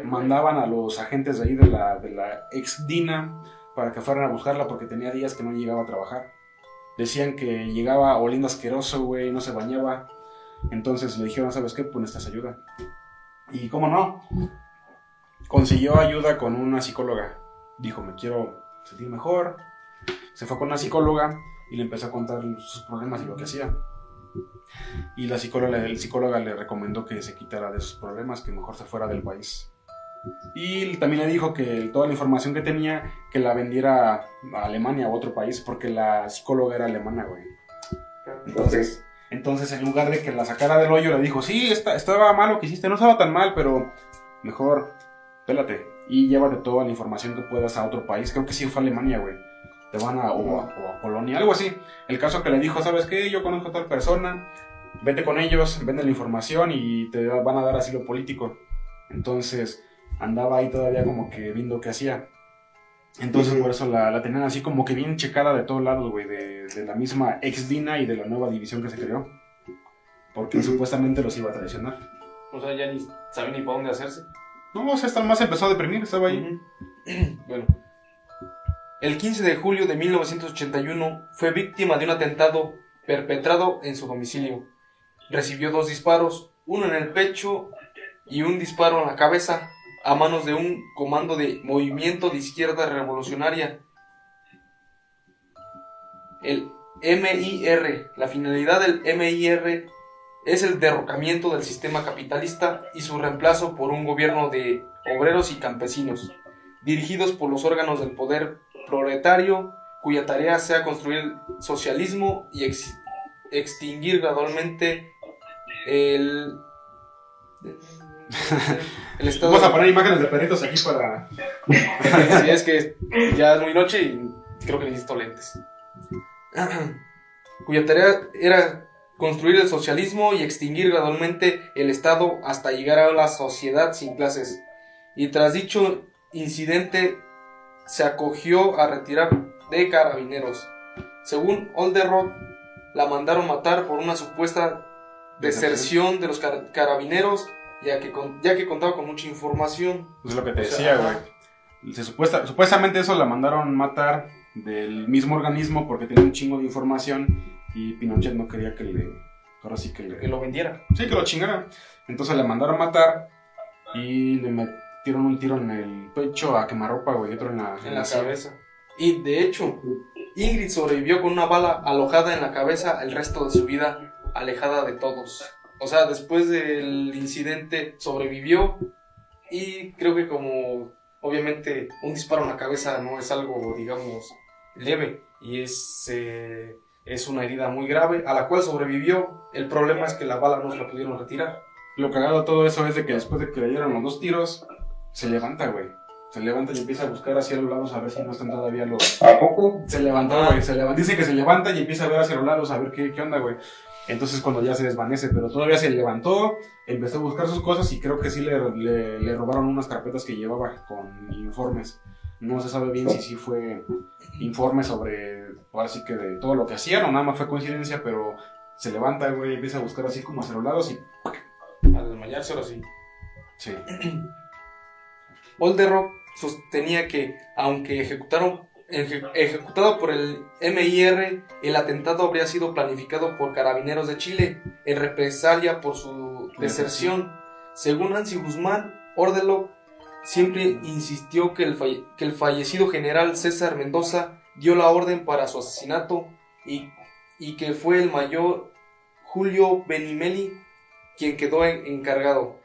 Mandaban a los agentes de ahí de la, de la ex Dina para que fueran a buscarla porque tenía días que no llegaba a trabajar. Decían que llegaba oliendo asqueroso, güey, no se bañaba. Entonces le dijeron, ¿sabes qué? Pues necesitas ayuda. Y cómo no, consiguió ayuda con una psicóloga. Dijo, me quiero sentir mejor. Se fue con una psicóloga y le empezó a contar sus problemas y lo que hacía. Y la psicóloga, le recomendó que se quitara de sus problemas, que mejor se fuera del país. Y también le dijo que toda la información que tenía, que la vendiera a Alemania o a otro país, porque la psicóloga era alemana, güey. Entonces, entonces en lugar de que la sacara del hoyo, le dijo, sí, esta- estaba mal lo que hiciste, no estaba tan mal, pero mejor, pélate y llévate toda la información que puedas a otro país. Creo que sí fue a Alemania, güey. Te van a, o a, o a Polonia, algo así. El caso que le dijo, ¿sabes qué? Yo conozco a tal persona, vete con ellos, vende la información y te van a dar asilo político. Entonces andaba ahí todavía como que viendo qué hacía. Entonces
Ujú.
por eso la, la tenían así como que bien checada de todos lados, güey, de, de la misma ex Dina y de la nueva división que se creó. Porque supuestamente los iba a traicionar.
O sea, ya ni sabía ni para dónde hacerse.
No, o sea, hasta más empezó a deprimir, estaba ahí.
Bueno. El 15 de julio de 1981 fue víctima de un atentado perpetrado en su domicilio. Recibió dos disparos, uno en el pecho y un disparo en la cabeza a manos de un comando de movimiento de izquierda revolucionaria. El MIR, la finalidad del MIR es el derrocamiento del sistema capitalista y su reemplazo por un gobierno de obreros y campesinos, dirigidos por los órganos del poder proletario, cuya tarea sea construir el socialismo y ex- extinguir gradualmente el, el estado
Vamos a poner imágenes de perritos aquí para...
Sí, es que ya es muy noche y creo que necesito lentes. Cuya tarea era construir el socialismo y extinguir gradualmente el Estado hasta llegar a la sociedad sin clases. Y tras dicho incidente se acogió a retirar de carabineros. Según Olderrock, la mandaron matar por una supuesta deserción de los car- carabineros ya que, con- ya que contaba con mucha información.
Pues es lo que te
O
decía, güey. Se supuesta, supuestamente eso la mandaron matar del mismo organismo porque tenía un chingo de información y Pinochet no quería que le... Ahora sí que le...
Que lo vendiera.
Sí, que lo chingara. Entonces le mandaron matar y le metieron un tiro en el pecho a quemarropa, güey, y otro en la,
en la cabeza. Y de hecho, Ingrid sobrevivió con una bala alojada en la cabeza el resto de su vida, alejada de todos. O sea, después del incidente sobrevivió y creo que como obviamente un disparo en la cabeza no es algo, digamos, leve y es, eh, es una herida muy grave a la cual sobrevivió. El problema es que la bala no se la pudieron retirar.
Lo cagado de todo eso es de que después de que le dieron los dos tiros, se levanta, güey. Se levanta y empieza a buscar hacia los lados a ver si no están todavía los...
¿A poco?
Se levantó, güey. Se levanta. Dice que se levanta y empieza a ver hacia los lados a ver qué, qué onda, güey. Entonces cuando ya se desvanece, pero todavía se levantó, empezó a buscar sus cosas y creo que sí le, le, robaron unas carpetas que llevaba con informes. No se sabe bien si sí fue informe sobre, ahora sí que de todo lo que hacían o nada más fue coincidencia, pero se levanta, güey, empieza a buscar así como hacia los lados y...
Al desmayarse ahora sí.
Sí.
Olderrock sostenía que, aunque ejecutaron, eje- ejecutado por el MIR, el atentado habría sido planificado por carabineros de Chile en represalia por su deserción. Según Nancy Guzmán, Orderlock siempre insistió que el, falle- que el fallecido general César Mendoza dio la orden para su asesinato y, y que fue el mayor Julio Benimeli quien quedó en- encargado.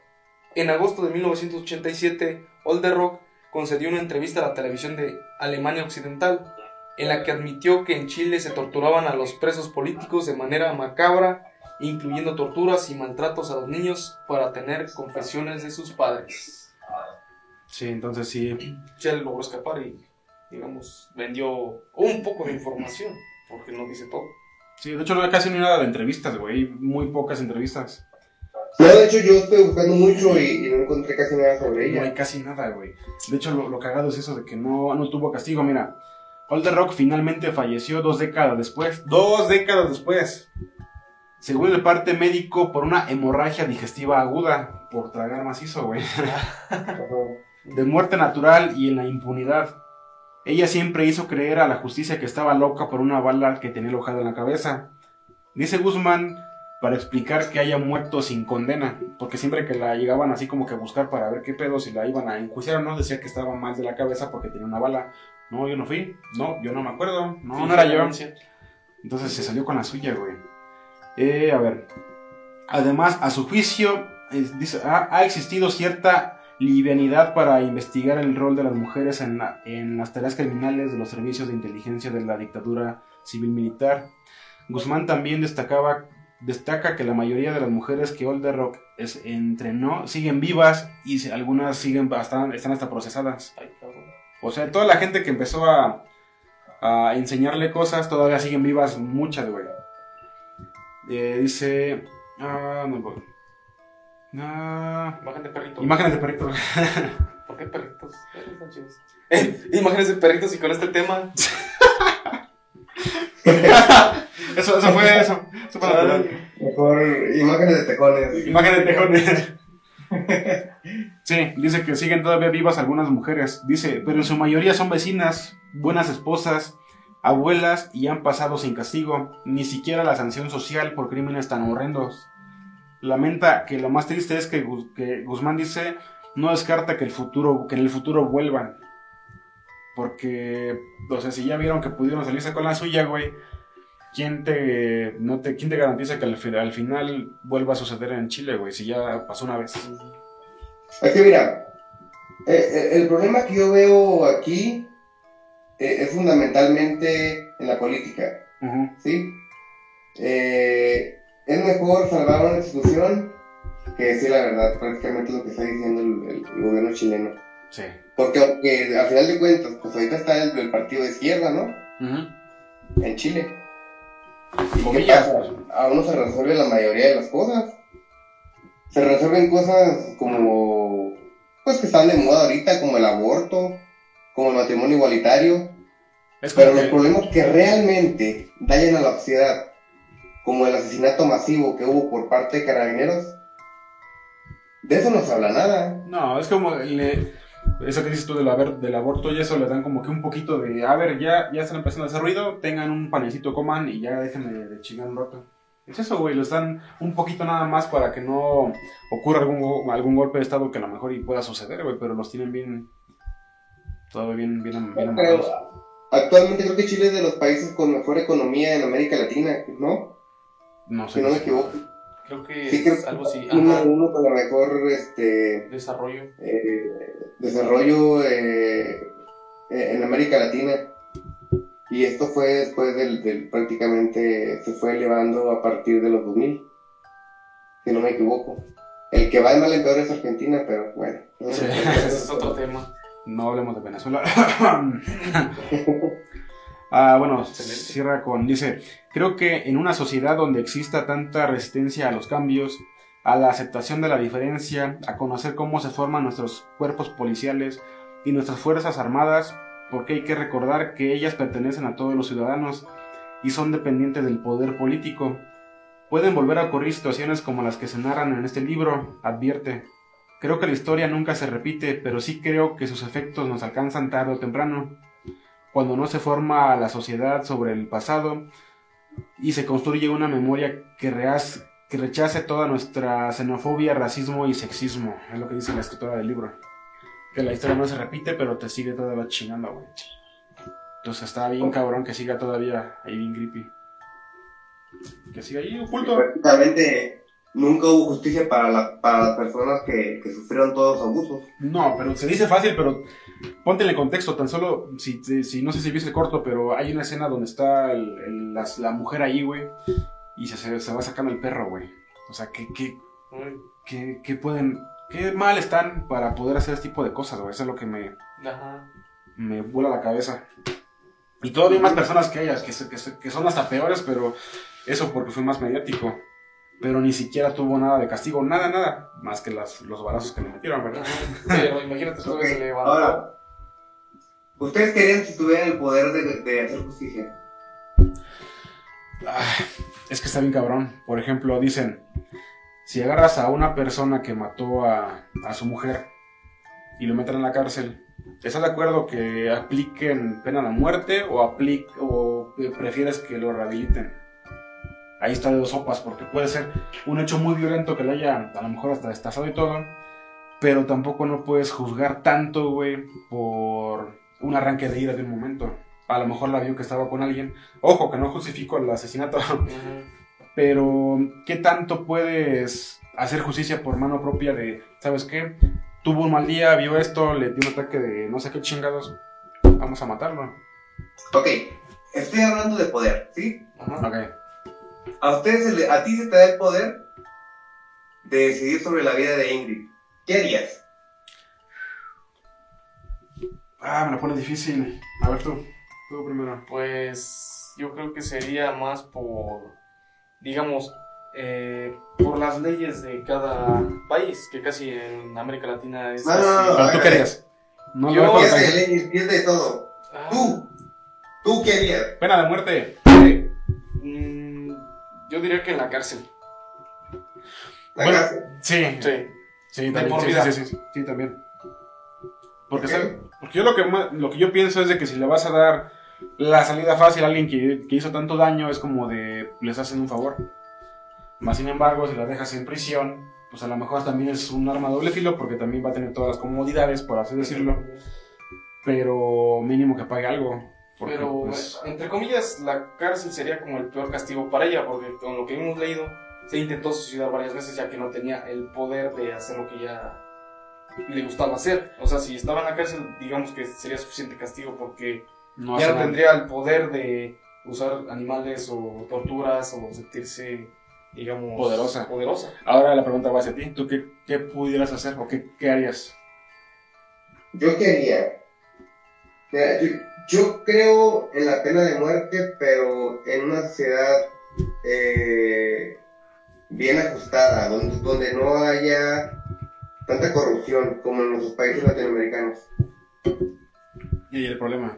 En agosto de 1987, Olderrock concedió una entrevista a la televisión de Alemania Occidental, en la que admitió que en Chile se torturaban a los presos políticos de manera macabra, incluyendo torturas y maltratos a los niños para tener confesiones de sus padres.
Sí, entonces sí.
Él logró escapar y, digamos, vendió un poco de información, porque no dice todo.
Sí, de hecho no hay casi ni nada de entrevistas, güey. Muy pocas entrevistas.
No, de hecho yo estoy buscando mucho y, y no encontré casi nada sobre
No hay
ella.
casi nada, güey. De hecho, lo, lo cagado es eso de que no, no tuvo castigo. Mira, Older Rock finalmente falleció dos décadas después. ¡Dos décadas después! Según el parte médico, por una hemorragia digestiva aguda. Por tragar macizo, güey. De muerte natural y en la impunidad. Ella siempre hizo creer a la justicia que estaba loca por una bala que tenía alojada en la cabeza. Dice Guzmán para explicar que haya muerto sin condena, porque siempre que la llegaban así como que a buscar para ver qué pedo, si la iban a enjuiciar o no, decía que estaba mal de la cabeza porque tenía una bala. No, yo no fui, no, yo no me acuerdo, no, no era yo. Entonces se salió con la suya, güey. Eh, a ver. Además, a su juicio, es- dice, ha, ha existido cierta livianidad para investigar el rol de las mujeres en, la- en las tareas criminales de los servicios de inteligencia de la dictadura civil-militar. Guzmán también destacaba, destaca que la mayoría de las mujeres que Olderrock es, entrenó siguen vivas y algunas siguen hasta, están hasta procesadas. O sea, toda la gente que empezó a, a enseñarle cosas todavía siguen vivas, muchas, güey. Eh, dice. Ah, no voy. Ah,
Imagen de perritos.
imágenes de perritos.
¿Por qué perritos? Eh, imágenes de perritos y con este tema.
Eso, eso fue eso. Eso natural.
Mejor imágenes de tejones.
Imágenes de tejones. Sí, dice que siguen todavía vivas algunas mujeres. Dice, pero en su mayoría son vecinas, buenas esposas, abuelas y han pasado sin castigo, ni siquiera la sanción social por crímenes tan horrendos. Lamenta que lo más triste es que, que Guzmán dice no descarta que el futuro que en el futuro vuelvan. Porque, o sea, si ya vieron que pudieron salirse con la suya, güey, ¿quién te, no te, ¿quién te garantiza que al, al final vuelva a suceder en Chile, güey? Si ya pasó una vez.
Es que mira, eh, eh, el problema que yo veo aquí eh, es fundamentalmente en la política. ¿sí? Eh, es mejor salvar una institución que decir la verdad, prácticamente lo que está diciendo el, gobierno chileno.
Sí.
Porque aunque al final de cuentas, pues ahorita está el, el partido de izquierda, ¿no? En Chile. ¿Y qué pasa? Aún no se resuelve la mayoría de las cosas. Se resuelven cosas como, pues que están de moda ahorita, como el aborto, como el matrimonio igualitario.
Es
Pero los problemas que realmente dañan a la sociedad, como el asesinato masivo que hubo por parte de carabineros, de eso no se habla nada.
No, es como le- eso que dices tú del, haber- del aborto y eso le dan como que un poquito de, a ver, ya, ya están empezando a hacer ruido, tengan un panecito, coman y ya déjenme de chingar un rato. Es eso, güey, les dan un poquito nada más para que no ocurra algún, algún golpe de estado que a lo mejor y pueda suceder, güey, pero los tienen bien, todavía bien, bien, bien
Pero actualmente creo que Chile es de los países con mejor economía en América Latina, ¿no?
No sé.
Si no me equivoco.
Creo que
Sí, creo
es algo así.
uno, uno con la mejor este,
Desarrollo.
eh, desarrollo eh, eh, en América Latina. Y esto fue después del, del- prácticamente se fue elevando a partir de los 2000, si no me equivoco. El que va de mal en peor es Argentina, pero bueno.
Ese es otro tema.
No hablemos de Venezuela. ah, bueno,
Excelente.
cierra con, dice, creo que en una sociedad donde exista tanta resistencia a los cambios, a la aceptación de la diferencia, a conocer cómo se forman nuestros cuerpos policiales y nuestras fuerzas armadas, porque hay que recordar que ellas pertenecen a todos los ciudadanos y son dependientes del poder político. Pueden volver a ocurrir situaciones como las que se narran en este libro, advierte. Creo que la historia nunca se repite, pero sí creo que sus efectos nos alcanzan tarde o temprano. Cuando no se forma la sociedad sobre el pasado y se construye una memoria que, rechace toda nuestra xenofobia, racismo y sexismo. Es lo que dice la escritora del libro. Que la historia no se repite, pero te sigue todavía chingando, güey. Entonces está bien cabrón que siga todavía ahí bien creepy. Que siga ahí oculto.
Prácticamente nunca hubo justicia para, la- para las personas que, que sufrieron todos los abusos.
No, pero se dice fácil, pero ponte en el contexto. Tan solo, si, si, si- no sé si viste el corto, pero hay una escena donde está el- la, mujer ahí, güey, y se, se, se va sacando el perro, güey. O sea, ¿qué, qué, qué, qué pueden, qué mal están para poder hacer este tipo de cosas, güey? Eso es lo que me,
Ajá.
me vuela la cabeza. Y todavía hay más personas que ellas, que, se- que, que son hasta peores, pero eso porque fue más mediático. Pero ni siquiera tuvo nada de castigo, nada, nada, más que las, los balazos que le metieron, ¿verdad?
Pero imagínate todo
Ok,
se levantó.
Ahora, ¿ustedes querían si tuvieran el poder de, de hacer justicia?
Ah, es que está bien cabrón. Por ejemplo, dicen, si agarras a una persona que mató a, a su mujer y lo meten en la cárcel, ¿estás de acuerdo que apliquen pena de muerte o, apli- o prefieres que lo rehabiliten? Ahí está de dos sopas, porque puede ser un hecho muy violento que le haya a lo mejor hasta destazado y todo, pero tampoco no puedes juzgar tanto, güey, por un arranque de ira de un momento. A lo mejor la vio que estaba con alguien. Ojo, que no justifico el asesinato,
Ujú.
pero ¿qué tanto puedes hacer justicia por mano propia de, ¿sabes qué? Tuvo un mal día, vio esto, le dio un ataque de no sé qué chingados, vamos a matarlo.
Ok, estoy hablando de poder, ¿sí?
Ajá.
Ok.
A ustedes, se le- a ti se te da el poder de decidir sobre la vida de Ingrid. ¿Qué harías?
Ah, me lo pone difícil. A ver tú, tú primero.
Pues yo creo que sería más por, digamos, eh, por las leyes de cada país, que casi en América Latina es
No, no, no, no.
Tú
ver,
querías. No,
Yo-
no,
de leyes, de todo.
Ah,
Tú, tú qué harías.
Pena de muerte.
Yo diría que en la cárcel.
La
Bueno,
cárcel.
Sí,
Sí.
sí, también.
por
Sí,
vida.
sí, sí, sí, sí, también. Porque, yo lo que, lo que yo pienso es de que si le vas a dar la salida fácil a alguien que, que hizo tanto daño, es como de les hacen un favor. Más sin embargo, si la dejas en prisión, pues a lo mejor también es un arma doble filo porque también va a tener todas las comodidades, por así decirlo, pero mínimo que pague algo. Porque,
Pero,
pues,
entre comillas, la cárcel sería como el peor castigo para ella, porque con lo que hemos leído, se intentó suicidar varias veces ya que no tenía el poder de hacer lo que ella le gustaba hacer. O sea, si estaba en la cárcel, digamos que sería suficiente castigo porque
no
ya no tendría el poder de usar animales o torturas o sentirse, digamos,
Poderosa.
poderosa.
Ahora la pregunta va hacia ti. ¿Tú qué, qué pudieras hacer o qué, qué harías?
¿Yo? Mira, yo, yo creo en la pena de muerte, pero en una sociedad eh, bien ajustada, donde, donde no haya tanta corrupción como en nuestros países latinoamericanos.
Y ahí el problema.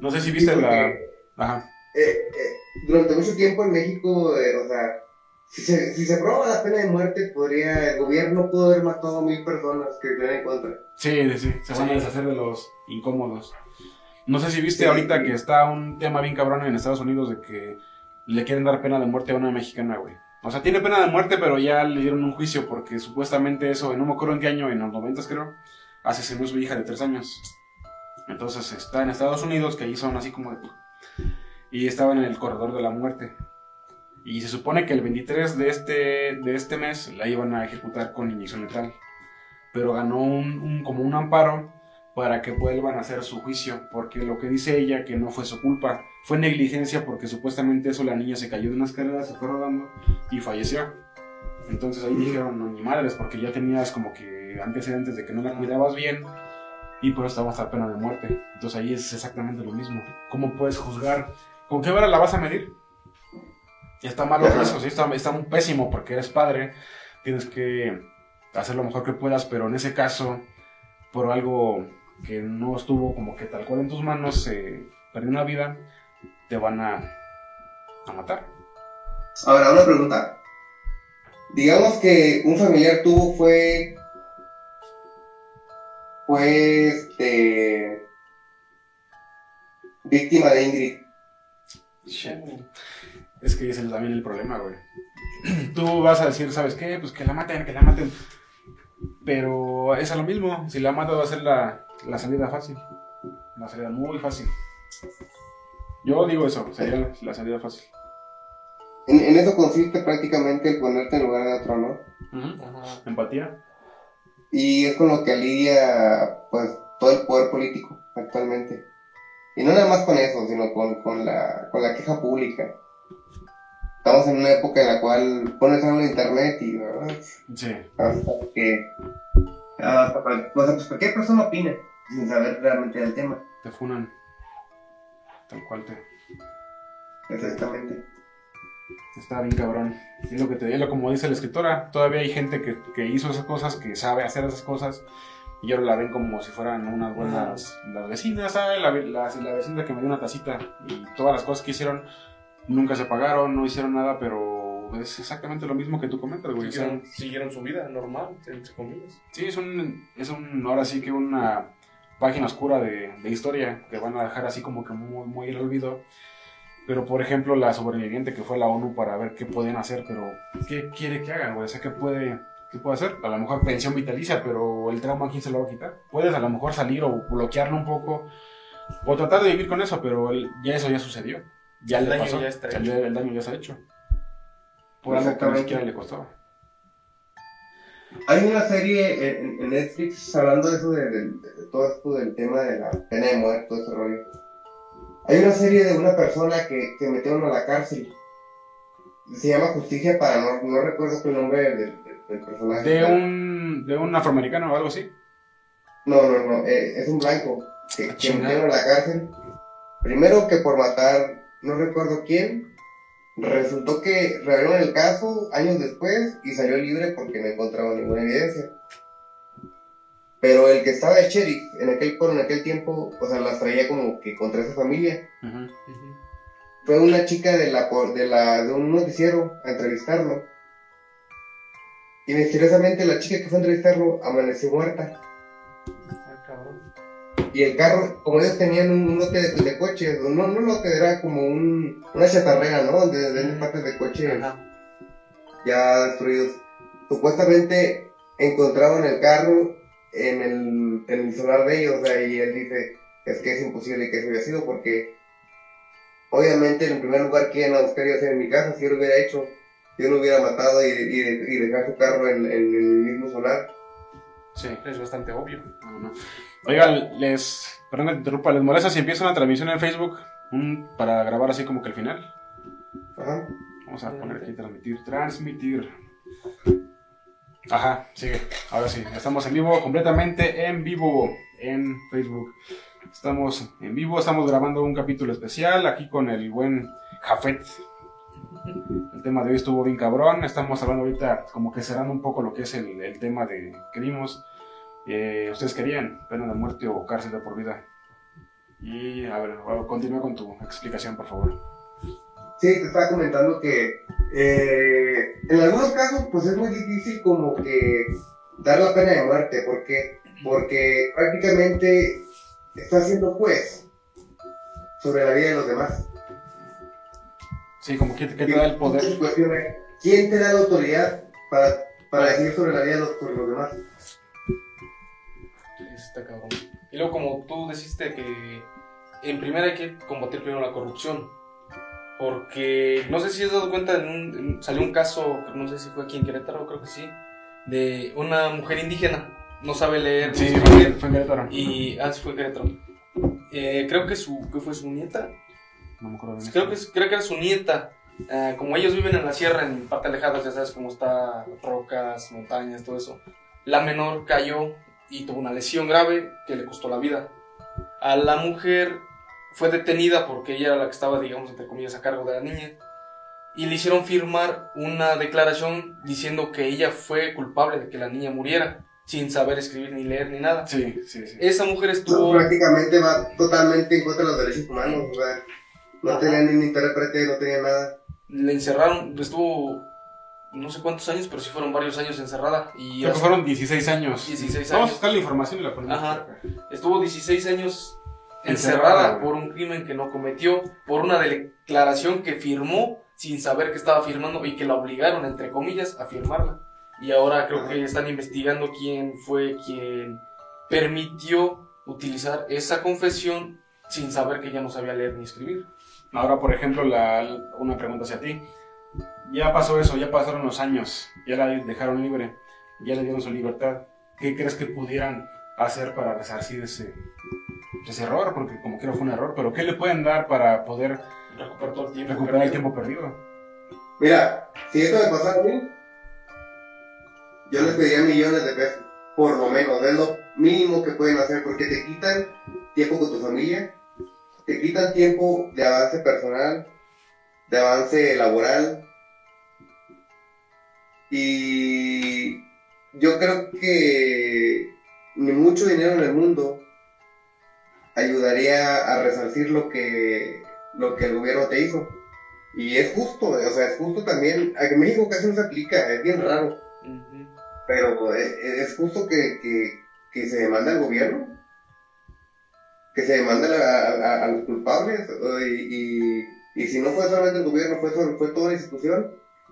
No sé si viste
Sí,
la... Ajá.
eh, eh, durante mucho tiempo en México, eh, o sea, Si se, si se la pena de muerte, podría, el gobierno pudo haber matado a mil personas que estuvieran en contra.
Sí, sí, se van a deshacer de los incómodos. No sé si viste
Sí.
ahorita que está un tema bien cabrón en Estados Unidos de que le quieren dar pena de muerte a una mexicana, güey. O sea, tiene pena de muerte, pero ya le dieron un juicio porque supuestamente eso, no me acuerdo en qué año, en los 90 creo, asesinó a su hija de tres años. Entonces está en Estados Unidos, que ahí son así como de... Y estaba en el corredor de la muerte. Y se supone que el 23 de este, de este mes la iban a ejecutar con inyección letal. Pero ganó un, un- como un amparo para que vuelvan a hacer su juicio. Porque lo que dice ella, que no fue su culpa, fue negligencia porque supuestamente eso la niña se cayó de una escalera, se fue rodando y falleció. Entonces ahí dijeron, no, ni madres, porque ya tenías como que antecedentes de que no la cuidabas bien y por eso estabas a pena de muerte. Entonces ahí es exactamente lo mismo. ¿Cómo puedes juzgar? ¿Con qué vara la vas a medir? Está malo eso, sí, está, está muy pésimo porque eres padre, tienes que hacer lo mejor que puedas, pero en ese caso, por algo que no estuvo como que tal cual en tus manos, se perdió una vida, te van a, a matar.
Ahora, una pregunta. Digamos que un familiar tuvo fue. fue este. víctima de Ingrid.
Es que ese es también el problema, güey. Tú vas a decir, ¿sabes qué? Pues que la maten, que la maten. Pero es a lo mismo. Si la mata va a ser la, la salida fácil. La salida muy fácil. Yo digo eso, sería la, la salida fácil.
En, en eso consiste prácticamente el ponerte en lugar de otro, ¿no?
Ajá.
Empatía.
Y es con lo que lidia, pues, todo el poder político actualmente. Y no nada más con eso, sino con, con, la, con la queja pública. Estamos en una época en la cual pones algo en internet y, ¿verdad?
Sí.
hasta que cual- o sea, pues cualquier persona opina sin saber realmente del tema
Te funan. Tal cual te.
exactamente
Está bien cabrón. Es lo que te digo, como dice la escritora, todavía hay gente que, que hizo esas cosas, que sabe hacer esas cosas, y ahora la ven como si fueran unas buenas las vecinas, ¿sabes? La, la, la vecina que me dio una tacita, y todas las cosas que hicieron nunca se pagaron, no hicieron nada, pero es exactamente lo mismo que tú comentas, güey. o sea,
Siguieron, siguieron su vida normal, entre comillas.
Sí, es un, es un, ahora sí que una página oscura de, de historia que van a dejar así como que muy, muy al olvido. Pero, por ejemplo, la sobreviviente que fue a la ONU para ver qué podían hacer, pero ¿qué quiere que hagan, güey? O sea, ¿qué puede, ¿qué puede hacer? A lo mejor pensión vitalicia, pero el trauma, ¿quién se lo va a quitar? Puedes a lo mejor salir o bloquearlo un poco, o tratar de vivir con eso, pero el- ya eso ya sucedió. Ya
El
le
daño
pasó.
ya está
el, el daño ya está hecho. Por algo que ni
Exactamente.
siquiera le costaba.
hay una serie en, en Netflix hablando de eso de, de- de todo esto del tema de la pena de muerte todo ese rollo hay una serie de una persona que, que metieron a la cárcel se llama Justicia para no, no recuerdo qué nombre del, del- del personaje
De un, de un afroamericano o algo así.
No, no, no, eh, es un blanco que, que
Chingado.
metieron a la cárcel. Primero que por matar, no recuerdo quién, resultó que reabrieron el caso años después y salió libre porque no encontraron ninguna evidencia. Pero el que estaba de sheriff en aquel, en aquel tiempo, o sea, las traía como que contra esa familia. Fue una chica de la, de la, de un noticiero a entrevistarlo. Y misteriosamente la chica que fue a entrevistarlo amaneció muerta. Y el carro, como ellos tenían un, un lote de, de coches, no, no un lote, era como un, una chatarrera, ¿no? De, de
Ujú.
partes de coches
Ajá.
ya destruidos. Supuestamente encontraron el carro en el, en el solar de ellos, o sea, y él dice, es que es imposible que eso haya sido porque, obviamente, en primer lugar, ¿quién a buscar iba a ser en mi casa si yo lo hubiera hecho? Si yo lo hubiera matado y, y, y dejar su carro en, en el mismo solar.
Sí.
Es bastante obvio.
No, no. Oigan, les. Perdón que te interrumpa, ¿les molesta si empieza una transmisión en Facebook? Un- para grabar así como que el final.
Ajá.
Vamos a poner aquí transmitir. Transmitir. Ajá, sigue. Ahora sí, estamos en vivo, completamente en vivo en Facebook. Estamos en vivo, estamos grabando un capítulo especial aquí con el buen Jafet. El tema de hoy estuvo bien cabrón. Estamos hablando ahorita como que cerrando un poco lo que es el, el tema de que vimos. Eh, ¿Ustedes querían pena de muerte o cárcel de por vida? Y a ver, continúa con tu explicación, por favor.
Sí, te estaba comentando que eh, en algunos casos pues es muy difícil como que dar la pena de muerte. ¿Por qué? Porque prácticamente está siendo juez sobre la vida de los demás.
Sí, como que te da el poder.
¿Quién te da la autoridad para, para decidir sobre la vida de los, sobre los demás?
Está cabrón. Y luego, como tú deciste que en primera hay que combatir primero la corrupción. Porque no sé si has dado cuenta, en un- en- salió un caso, no sé si fue aquí en Querétaro, creo que sí, de una mujer indígena. No sabe leer,
Sí,
no
fue,
sabe
fue en Querétaro.
Y, ah, sí fue Querétaro. Eh, creo que su, que fue su nieta.
No me acuerdo bien.
Creo que, creo que era su nieta. Ah, como ellos viven en la sierra, en parte alejadas, ya sabes cómo está, rocas, montañas, todo eso. La menor cayó y tuvo una lesión grave que le costó la vida. A la mujer fue detenida porque ella era la que estaba, digamos, entre comillas, a cargo de la niña. Y le hicieron firmar una declaración diciendo que ella fue culpable de que la niña muriera, sin saber escribir ni leer ni nada.
Sí, sí, sí.
Esa mujer estuvo...
prácticamente va totalmente en contra de los derechos humanos. O sea, no
Ajá.
tenía ni un intérprete, no tenía nada.
Le encerraron, estuvo no sé cuántos años, pero sí fueron varios años encerrada. Y
Creo que fueron 16 años.
16
Vamos a buscar la información y la ponemos.
Ajá. estuvo 16 años
Encerrada,
por un crimen que no cometió, por una declaración que firmó sin saber que estaba firmando y que la obligaron, entre comillas, a firmarla. Y ahora creo
Ajá.
que están investigando quién fue quien permitió utilizar esa confesión sin saber que ella no sabía leer ni escribir.
Ahora, por ejemplo, la, una pregunta hacia ti. Ya pasó eso, ya pasaron los años, ya la dejaron libre, ya le dieron su libertad. ¿Qué crees que pudieran hacer para resarcir ese, ese error? Porque como quiera fue un error, pero ¿qué le pueden dar para poder
Recuperar todo el tiempo.
recuperar el tiempo perdido?
Mira, si esto me pasara a mí, yo les pediría millones de pesos. Por lo menos, es lo mínimo que pueden hacer, porque te quitan tiempo con tu familia, te quitan tiempo de avance personal, de avance laboral. Y yo creo que ni mucho dinero en el mundo ayudaría a resarcir lo que, lo que el gobierno te hizo. Y es justo, o sea, es justo también. A México casi no se aplica, es bien raro. Pero es, es justo que, que, que se demande al gobierno. Que se demande a, a- a los culpables. Y, y, y si no fue solamente el gobierno, fue, fue toda la institución.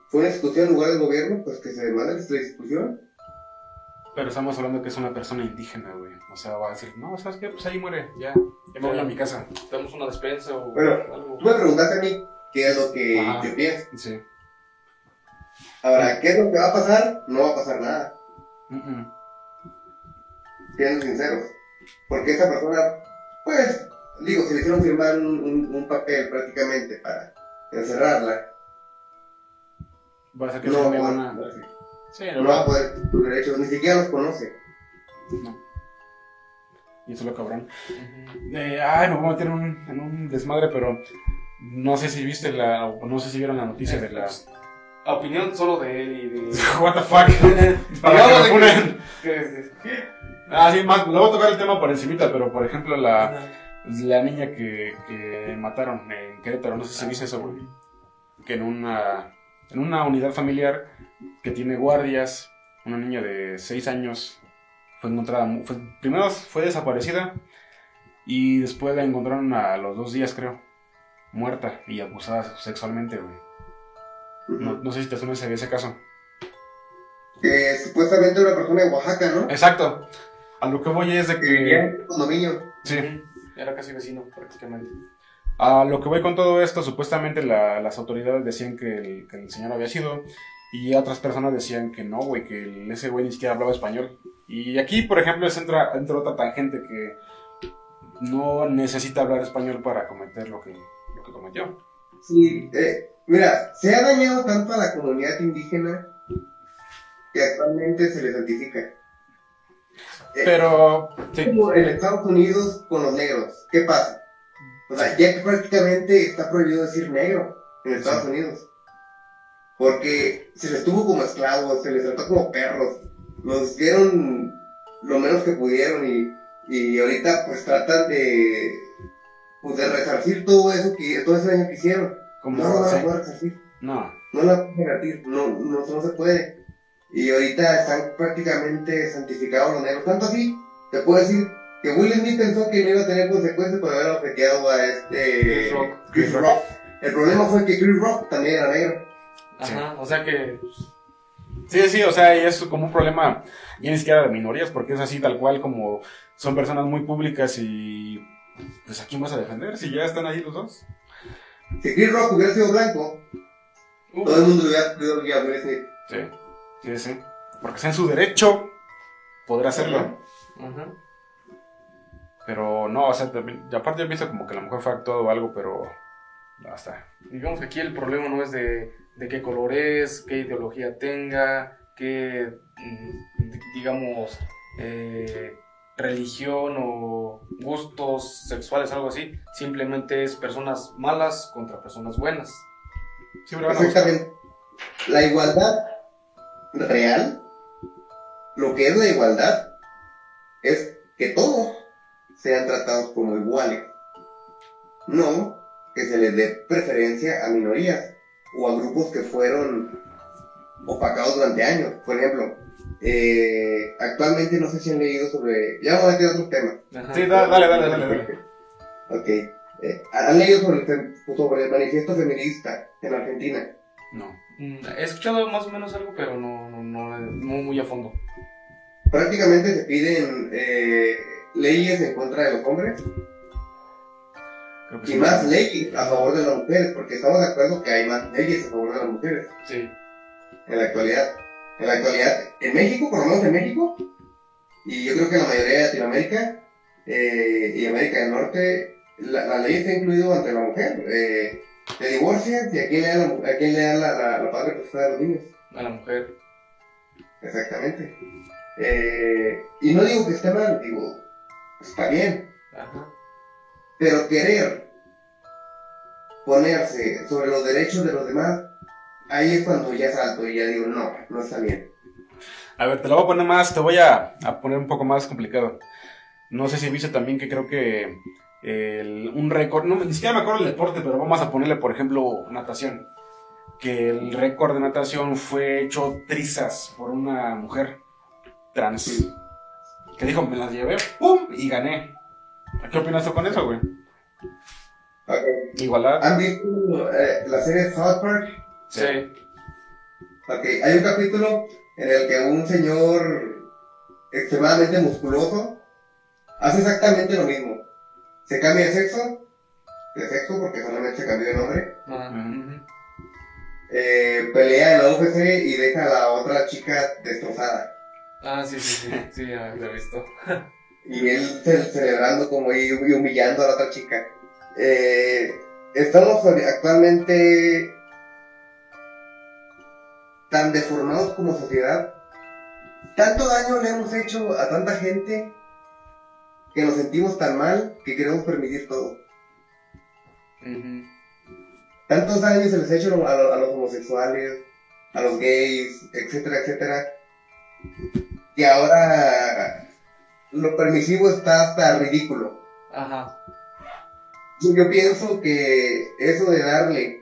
Fue una institución en lugar del gobierno, pues que se demande a la institución.
Pero estamos hablando que es una persona indígena, güey. O sea, va a decir, no, ¿sabes qué? Pues ahí muere, ya. Ya me voy a mi casa.
Tenemos una despensa o
Bueno,
algo.
Tú me preguntaste a mí qué es lo que
Ajá.
yo pienso.
Sí.
Ahora, ¿qué es lo que va a pasar? No va a pasar nada.
Mm, mm.
siendo sinceros. Porque esa persona, pues, digo, si le hicieron firmar un, un- un papel prácticamente para encerrarla,
Va a ser que
no,
firme
va-
una... Sí,
no va a poder sus derechos, ni siquiera los conoce.
No. Y eso es lo cabrón. Eh, ay, me voy a meter en un, en un desmadre, pero no sé si viste la, o no sé si vieron la noticia de la...
La opinión solo de él y de.
What the fuck? Para que me
que-
Ah, sí, más, le voy a tocar el tema por encimita, pero por ejemplo la, la niña que, que mataron en Querétaro, no sé si viste eso, güey. Que en una, en una unidad familiar que tiene guardias, una niña de 6 años fue encontrada, mu- fue- primero fue desaparecida y después la encontraron a los dos días, creo, muerta y abusada sexualmente, güey. No, no sé si te suena ese, ese caso.
Que supuestamente una persona de Oaxaca, ¿no?
Exacto. A lo que voy es de
Que un condominio.
Sí.
Era casi vecino, prácticamente.
A lo que voy con todo esto, supuestamente la- las autoridades decían que el, que el señor había sido y otras personas decían que no, güey, que el- ese güey ni siquiera hablaba español. Y aquí, por ejemplo, es entra, entra otra tangente que no necesita hablar español para cometer lo que, lo que cometió.
Sí, eh, mira, se ha dañado tanto a la comunidad indígena que actualmente se le santifica. Eh,
Pero, sí,
como en Estados Unidos con los negros. ¿Qué pasa? O sea, ya que prácticamente está prohibido decir negro en Estados
Sí.
Unidos. Porque se les tuvo como esclavos, se les trató como perros. Los dieron lo menos que pudieron y, y ahorita pues tratan de, pues, de resarcir todo eso que, todo ese daño que hicieron.
Como,
No lo van
sí.
a poder resarcir.
No.
No la pueden revertir. No, no, no se puede. Y ahorita están prácticamente santificados los negros. Tanto así, te puedo decir que Will Smith pensó que no iba a tener consecuencias por haber obsequiado a este...
Chris Rock.
Chris Rock. El problema fue que Chris Rock también era negro.
Ajá, o sea que.
Sí, sí, o sea, y es como un problema ya ni siquiera de minorías, porque es así tal cual como son personas muy públicas y pues a quién vas a defender si ya están ahí los dos.
Si Chris Rock hubiera sido blanco,
Uh,
todo el mundo hubiera pedido a Will Smith.
Sí, sí, sí. Porque está en su derecho poder hacerlo.
ajá.
Pero no, o sea, también- y aparte yo pienso como que a lo mejor fue actuado o algo, pero no, está.
Digamos que aquí el problema no es de, de qué color es, qué ideología tenga, qué, mm, di- digamos, eh, religión o gustos sexuales, algo así. Simplemente es personas malas contra personas buenas.
Siempre van a.
Exactamente. La igualdad real, lo que es la igualdad, es que todos sean tratados como iguales. No que se les dé preferencia a minorías o a grupos que fueron opacados durante años. Por ejemplo, eh, actualmente no sé si han leído sobre... Ya vamos a meter otros temas.
Ajá.
Sí, da- dale, dale, dale, dale.
Ok. Eh, ¿Han leído sobre el, sobre el manifiesto feminista en Argentina?
No.
Mm, He escuchado más o menos algo, pero no, no, no, no muy a fondo.
prácticamente se piden eh, leyes en contra de los hombres y
sí.
más leyes a favor de las mujeres, porque estamos de acuerdo que hay más leyes a favor de las mujeres
Sí.
en la actualidad. En la actualidad, en México, por lo menos en México, y yo creo que en la mayoría de Latinoamérica eh, y América del Norte, la, la ley está incluida ante la mujer. Eh, te divorcias y a quién le da la, a quién le da la, la, la padre potestad de los niños.
A la mujer.
Exactamente. Eh, y no digo que esté mal, digo, está bien.
Ajá.
Pero querer ponerse sobre los derechos de los demás, ahí es cuando ya salto y ya digo, no, no está bien.
A ver, te lo voy a poner más, te voy a, a poner un poco más complicado. No sé si viste también que creo que el- un récord, no, ni siquiera me acuerdo el deporte, pero vamos a ponerle, por ejemplo, natación. Que el récord de natación fue hecho trizas por una mujer trans. Que dijo, me las llevé, ¡pum! y gané. ¿Qué opinas tú con eso, güey?
Ok.
Igualdad.
¿Han visto eh, la serie South Park?
Sí.
Ok, hay un capítulo en el que un señor extremadamente musculoso hace exactamente lo mismo. Se cambia de sexo, de sexo porque solamente se cambió de nombre, eh, pelea en la UFC y deja a la otra chica destrozada.
Ah, sí, sí, sí. Sí, ya lo he visto.
Y él ce- celebrando como y humillando a la otra chica. Eh, estamos actualmente tan deformados como sociedad. Tanto daño le hemos hecho a tanta gente que nos sentimos tan mal que queremos permitir todo. Tantos daños se les ha hecho a los homosexuales, a los gays, etcétera, etcétera, que ahora lo permisivo está hasta ridículo.
Ajá.
Yo, yo pienso que eso de darle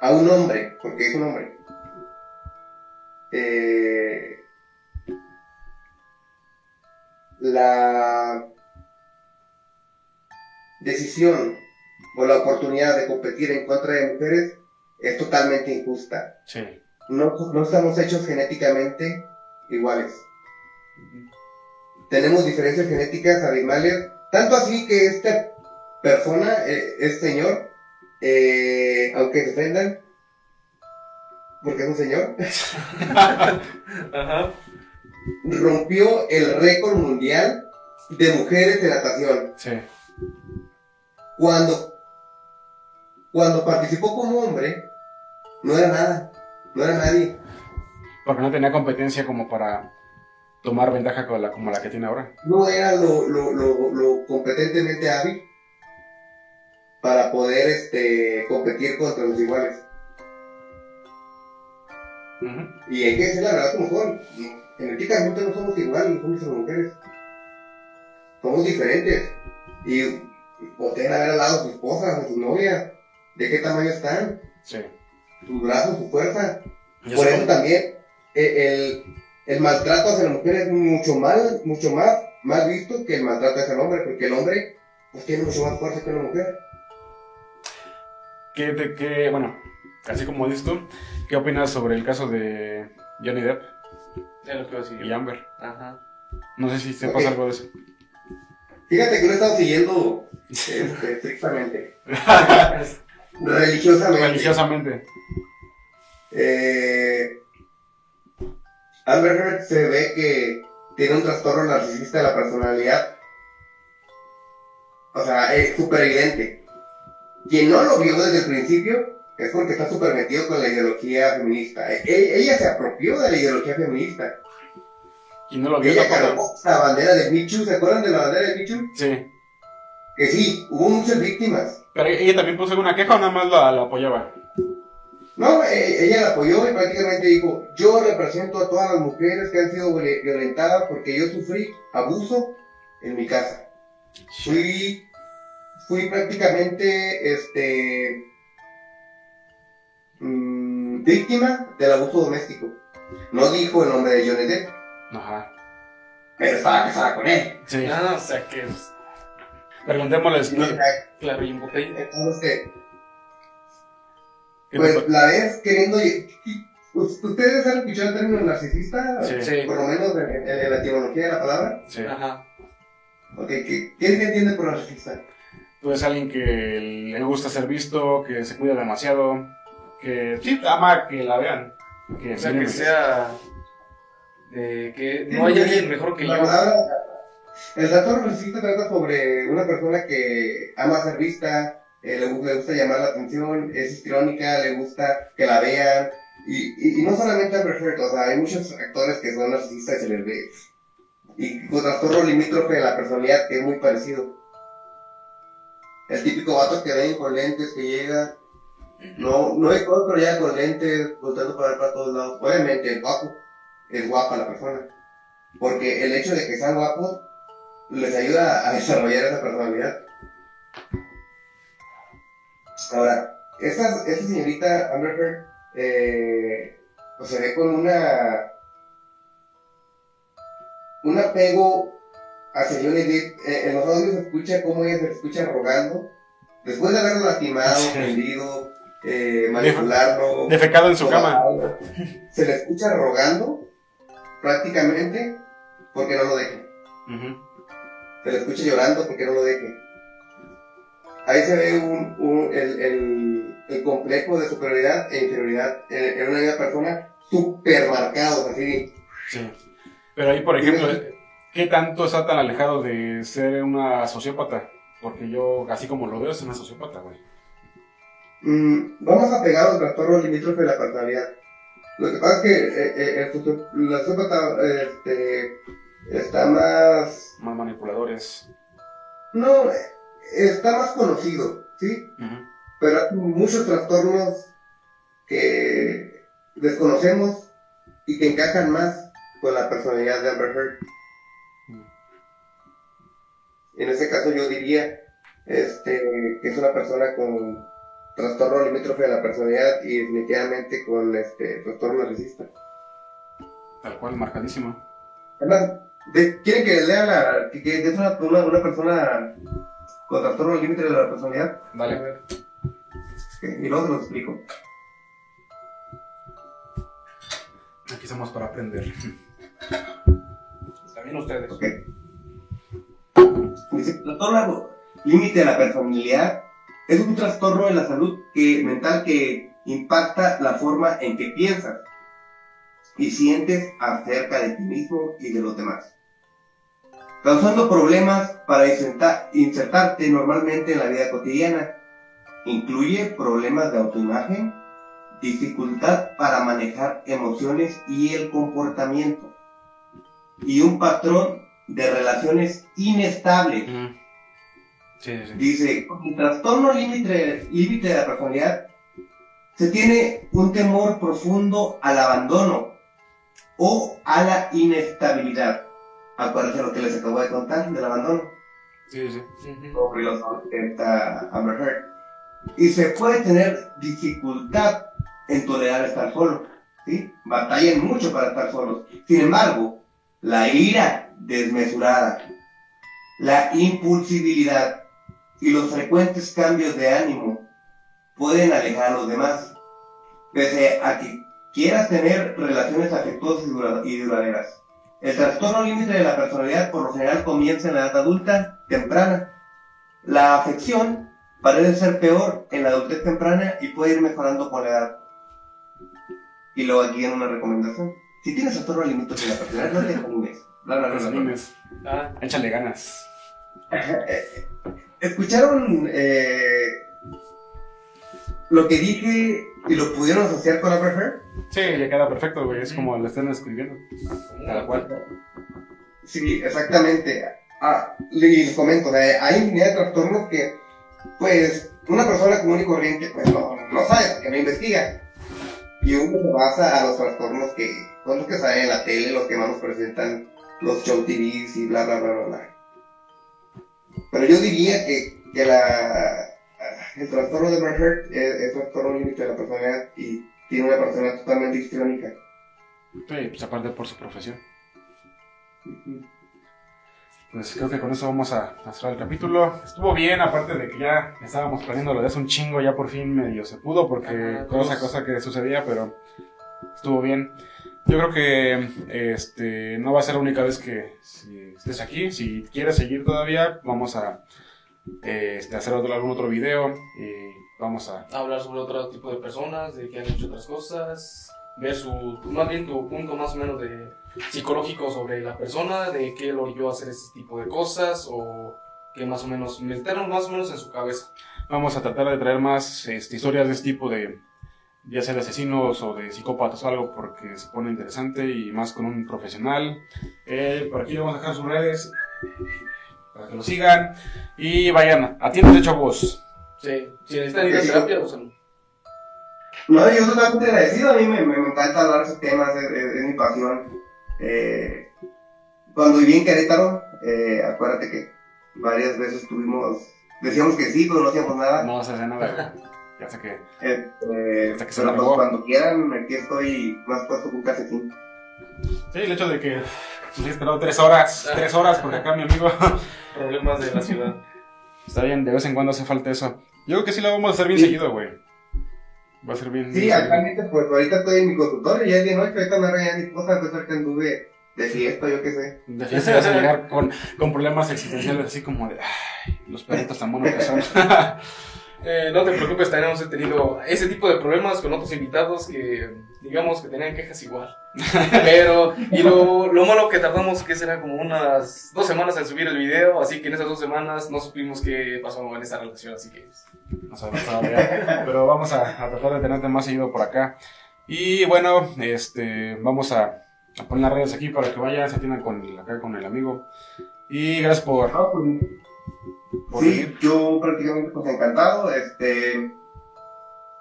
a un hombre, porque es un hombre, eh, la decisión o la oportunidad de competir en contra de mujeres es totalmente injusta.
Sí.
No, no estamos hechos genéticamente iguales. Tenemos diferencias genéticas abismales, tanto así que esta persona, eh, este señor, eh, aunque se ofendan, porque es un señor,
Ajá.
rompió el récord mundial de mujeres de natación.
Sí.
Cuando, cuando participó como hombre, no era nada, no era nadie.
Porque no tenía competencia como para tomar ventaja la, como la que tiene ahora.
no era lo, lo, lo, lo competentemente hábil para poder este, competir contra los iguales. Y hay que decir la verdad como son. Genéticamente no somos iguales y las mujeres. Somos diferentes. Y volteen a ver al lado a su esposa, a su novia. de qué tamaño están,
Sí.
sus brazos, su fuerza. Por eso también el, el maltrato hacia la mujer es mucho más, mucho más, más visto que el maltrato hacia el hombre, porque el hombre pues, tiene mucho más fuerza que una mujer.
¿Qué, te- qué- bueno, así como dices tú, ¿qué opinas sobre el caso de Johnny Depp
lo
y Amber?
Ajá.
No sé si sepas
Ok.
algo de eso.
Fíjate que lo he estado siguiendo este, estrictamente, religiosamente.
Religiosamente.
Eh, Heard se ve que tiene un trastorno narcisista de la personalidad. O sea, es súper evidente. Quien no lo vio desde el principio es porque está súper metido con la ideología feminista. E- e- ella se apropió de la ideología feminista.
Y no lo vio
Ella
tampoco.
la bandera de Michu. ¿Se acuerdan de la bandera de Michu?
Sí.
Que sí, hubo muchas víctimas.
Pero ella también puso alguna queja o nada más la, la apoyaba.
No, eh, ella la apoyó y prácticamente dijo, yo represento a todas las mujeres que han sido viole- violentadas porque yo sufrí abuso en mi casa. Fui, fui prácticamente, este, mm, víctima del abuso doméstico. No dijo el nombre de Johnny Depp,
Ajá.
pero estaba casada con él.
Sí.
Ah, o sea que
sea,
claro y en botella.
Entonces,
¿qué te
pues
pa-
la ves queriendo... ¿Ustedes han escuchado el término narcisista?
Sí.
Sí.
Por lo menos en, en- en la etimología de la palabra.
Sí.
Ajá.
Ok, ¿qué, ¿qué se entiende por narcisista?
Pues alguien que le gusta ser visto, que se cuida demasiado, que sí ama que la vean. Que
O sea que sea. De que no hay alguien mejor que
La
yo.
palabra- el trastorno narcisista trata sobre una persona que ama ser vista, eh, le, le gusta llamar la atención, es histriónica, le gusta que la vean. Y, y, y no solamente Amber Heard, o sea, hay muchos actores que son narcisistas y se les ve. Y con trastorno limítrofe de la personalidad que es muy parecido. El típico vato que ven con lentes, que llega, no, no todo, pero llega con lentes, volteando para para todos lados. Obviamente, es guapo, es guapa la persona. Porque el hecho de que sean guapos les ayuda a desarrollar esa personalidad. Ahora, esta, esta señorita Amber Heard eh, pues se ve con una un apego hacia Johnny Depp. Eh, en los audios se escucha cómo ella se escucha rogando. Después de haberlo lastimado, ofendido, eh, manipularlo,
Defecado en su cama.
se le escucha rogando prácticamente porque no lo deje. Se le escucha llorando porque no lo deje. Ahí se ve un, un- el, el, el complejo de superioridad e inferioridad en, en una misma persona super marcados, así.
Sí. Pero ahí, por ejemplo, ¿qué tanto está tan alejado de ser una sociópata? Porque yo, así como lo veo, es una sociópata, güey.
Mm, vamos a pegar al trastorno limítrofe de la personalidad. Lo que pasa es que eh, eh, el la sociópata este, está más...
Más manipuladores.
No, eh, está más conocido, ¿sí? Pero hay muchos trastornos que desconocemos y que encajan más con la personalidad de Amber Heard. En ese caso yo diría este, que es una persona con trastorno limítrofe de la personalidad y definitivamente con este trastorno narcisista.
Tal cual, marcadísimo.
Además, de- ¿quieren que lea la que, que es una, una, una persona con trastorno límite de la personalidad?
Dale.
Y luego se los explico.
Aquí estamos para aprender.
También ustedes.
Ok. Dice, trastorno límite de la personalidad es un trastorno de la salud que, mental que impacta la forma en que piensas y sientes acerca de ti mismo y de los demás, causando problemas para inserta- insertarte normalmente en la vida cotidiana. Incluye problemas de autoimagen, dificultad para manejar emociones y el comportamiento, y un patrón de relaciones inestables.
Sí, sí.
Dice, con el trastorno límite límite de la personalidad, se tiene un temor profundo al abandono o a la inestabilidad. Acuérdense lo que les acabo de contar del abandono.
Sí, sí.
Los esta Amber Heard. y se puede tener dificultad en tolerar estar solo. ¿sí? Batallan mucho para estar solos. Sin embargo, la ira desmesurada, la impulsibilidad y los frecuentes cambios de ánimo pueden alejar a los demás, pese a que quieras tener relaciones afectuosas y duraderas. El trastorno límite de la personalidad por lo general comienza en la edad adulta temprana. La afección parece ser peor en la adultez temprana y puede ir mejorando con la edad. Y luego aquí en una recomendación. Si tienes trastorno límite de la personalidad, no te animes.
No, no, no, no, Ah, échale ganas.
¿Escucharon eh, lo que dije y lo pudieron asociar con la Heard?
Sí, le queda perfecto, güey. Es como lo están escribiendo. Cada cual.
Sí, exactamente. Ah, les comento, hay infinidad de trastornos que, pues, una persona común y corriente, pues, no, no sabe, porque no investiga. Y uno se basa a los trastornos que, pues, los que salen en la tele, los que más nos presentan los show TVs y bla, bla, bla, bla, bla. Pero yo diría que, que la, el trastorno de Bernhardt es, es trastorno límite de la personalidad y tiene una personalidad totalmente histriónica.
Sí, pues aparte por su profesión. Pues creo que con eso vamos a, cerrar el capítulo. Estuvo bien, aparte de que ya estábamos planeando lo de hace un chingo, ya por fin medio se pudo, porque toda esa cosa que sucedía, pero estuvo bien. Yo creo que este no va a ser la única vez que estés aquí. Si quieres seguir todavía, vamos a este, hacer otro, algún otro video y vamos a...
Hablar sobre otro tipo de personas, de que han hecho otras cosas, ver su, más bien tu punto más o menos de psicológico sobre la persona, de qué lo oyó a hacer ese tipo de cosas o que más o menos meternos más o menos en su cabeza.
Vamos a tratar de traer más este, historias de este tipo de, ya sea de asesinos o de psicópatas o algo, porque se pone interesante y más con un profesional. Eh, por aquí le vamos a dejar sus redes para que lo sigan y vayan, atienden chavos.
Sí, si necesitan ir a terapia, usan.
No, yo soy totalmente agradecido, a mí me, me, encanta hablar de esos temas, es, mi pasión. Eh, cuando viví en Querétaro, eh, acuérdate que varias veces tuvimos, decíamos que sí, pero no hacíamos nada.
No se hace nada, ya sé que...
Eh, hasta que se pero pues, cuando quieran, aquí estoy más puesto que un calcetín.
Sí, el hecho de que pues, he esperado tres horas, tres horas, porque acá mi amigo...
Problemas de la ciudad.
Está bien, de vez en cuando hace falta eso. Yo creo que sí lo vamos a hacer bien seguido, güey. Va a ser bien.
Sí, actualmente, pues ahorita estoy en mi consultorio, ya es de noche, ahorita me reía mi esposa, a pesar que anduve de fiesta, yo qué sé.
De fiesta vas a llegar con, con problemas existenciales, así como de, ay, los perritos tan buenos que son.
Eh, no te preocupes, también hemos tenido ese tipo de problemas con otros invitados que, digamos, que tenían quejas igual. Pero, y lo, lo malo que tardamos, que será como unas dos semanas en subir el video, así que en esas dos semanas no supimos qué pasó en esa relación, así que
no sabemos todavía. Pero vamos a, tratar de tenerte más seguido por acá. Y bueno, este, vamos a, a poner las redes aquí para que vayan, se atiendan con, acá con el amigo. Y gracias por...
Sí, yo prácticamente pues encantado. Este,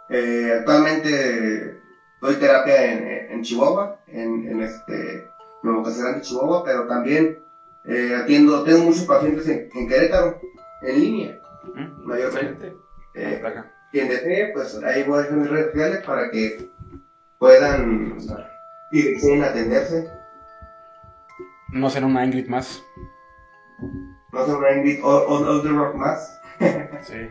eh, actualmente doy terapia en, en Chihuahua, en, en este Nuevo Castellán Chihuahua, pero también eh, atiendo, tengo muchos pacientes en, en Querétaro, en línea, mm, mayormente. Eh, quien desee, pues ahí voy a dejar mis redes sociales para que puedan deseen atenderse.
No será una Ingrid más.
No se Ingrid o, The Rock más.
sí.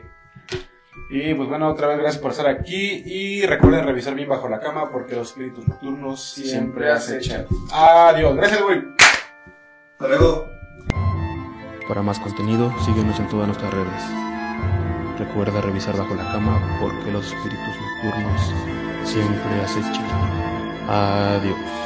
Y pues bueno, otra vez gracias por estar aquí y recuerden revisar bien bajo la cama porque los espíritus nocturnos siempre, acechan. Adiós, gracias güey.
Hasta luego.
Para más contenido, síguenos en todas nuestras redes. Recuerda revisar bajo la cama porque los espíritus nocturnos siempre acechan. Adiós.